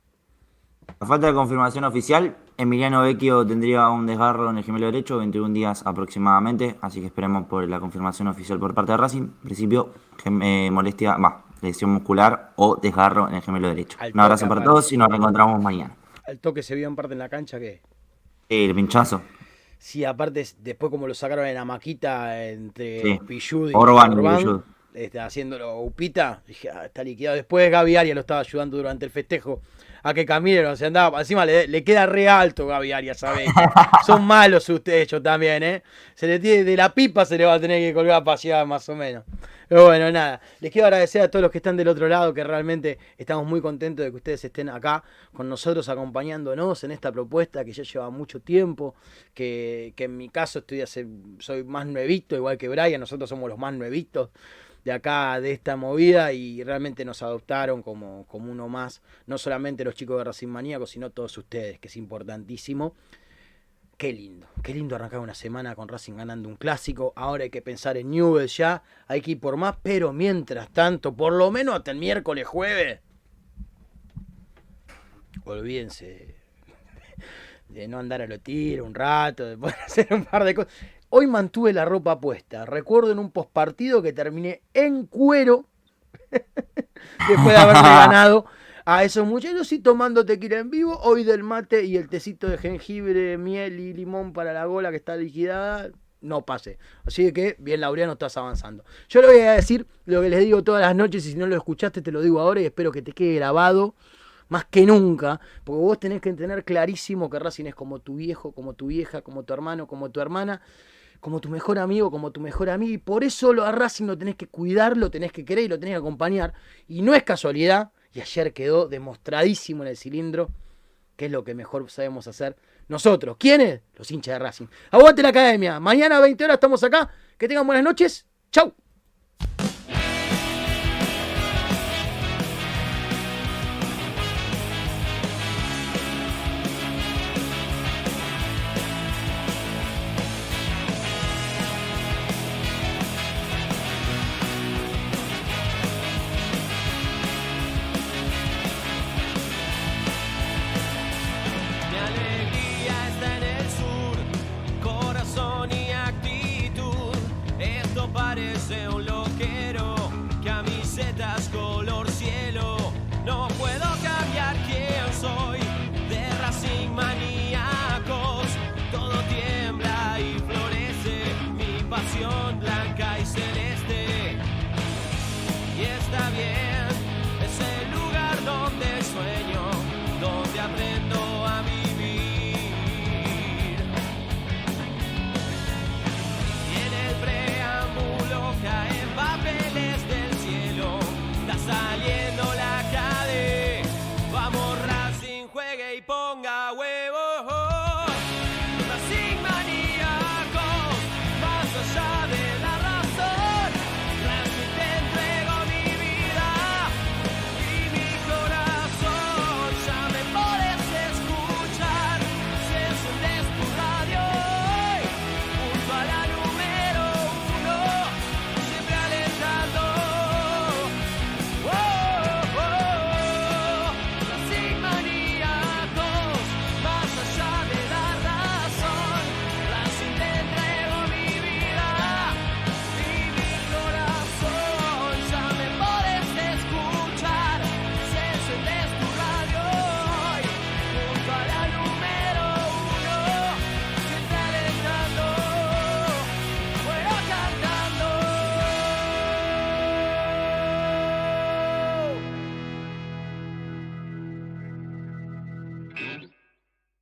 A falta de confirmación oficial, Emiliano Vecchio tendría un desgarro en el gemelo derecho, 21 días aproximadamente, así que esperemos por la confirmación oficial por parte de Racing. En principio, gem- eh, molestia, va, lesión muscular o desgarro en el gemelo derecho. Al Un abrazo toque, para aparte. todos y nos reencontramos mañana. El toque se vio en parte en la cancha que. El pinchazo. Sí, aparte, es- después como lo sacaron en la maquita entre Sí. Pichud y Orban este, haciéndolo Upita, dije, ah, está liquidado. Después Gaby Arias lo estaba ayudando durante el festejo a que camine, o sea, andaba, encima le, le queda re alto Gaby Arias, ¿sabes? Son malos ustedes ellos también, ¿eh? Se le tiene, de la pipa se le va a tener que colgar para allá más o menos. Bueno, nada, les quiero agradecer a todos los que están del otro lado, que realmente estamos muy contentos de que ustedes estén acá con nosotros acompañándonos en esta propuesta que ya lleva mucho tiempo, que, que en mi caso estoy hace, soy más nuevito, igual que Brian, nosotros somos los más nuevitos de acá, de esta movida, y realmente nos adoptaron como, como uno más, no solamente los chicos de Racing Maníacos, sino todos ustedes, que es importantísimo. Qué lindo, qué lindo arrancar una semana con Racing ganando un clásico. Ahora hay que pensar en Newell's ya, hay que ir por más, pero mientras tanto, por lo menos hasta el miércoles, jueves, olvídense de no andar a lo tiro un rato, de poder hacer un par de cosas. Hoy mantuve la ropa puesta. Recuerdo en un postpartido que terminé en cuero después de haberme ganado a esos muchachos y tomando tequila en vivo. Hoy del mate y el tecito de jengibre, miel y limón para la gola que está liquidada. No pase. Así que, bien, Laureano, estás avanzando. Yo le voy a decir lo que les digo todas las noches y si no lo escuchaste te lo digo ahora y espero que te quede grabado más que nunca, porque vos tenés que tener clarísimo que Racing es como tu viejo, como tu vieja, como tu hermano, como tu hermana, como tu mejor amigo, como tu mejor amiga, y por eso a Racing lo tenés que cuidar, lo tenés que querer y lo tenés que acompañar. Y no es casualidad, y ayer quedó demostradísimo en el cilindro que es lo que mejor sabemos hacer nosotros. ¿Quiénes? Los hinchas de Racing. Aguante la academia. Mañana a 20 horas estamos acá. Que tengan buenas noches. Chau.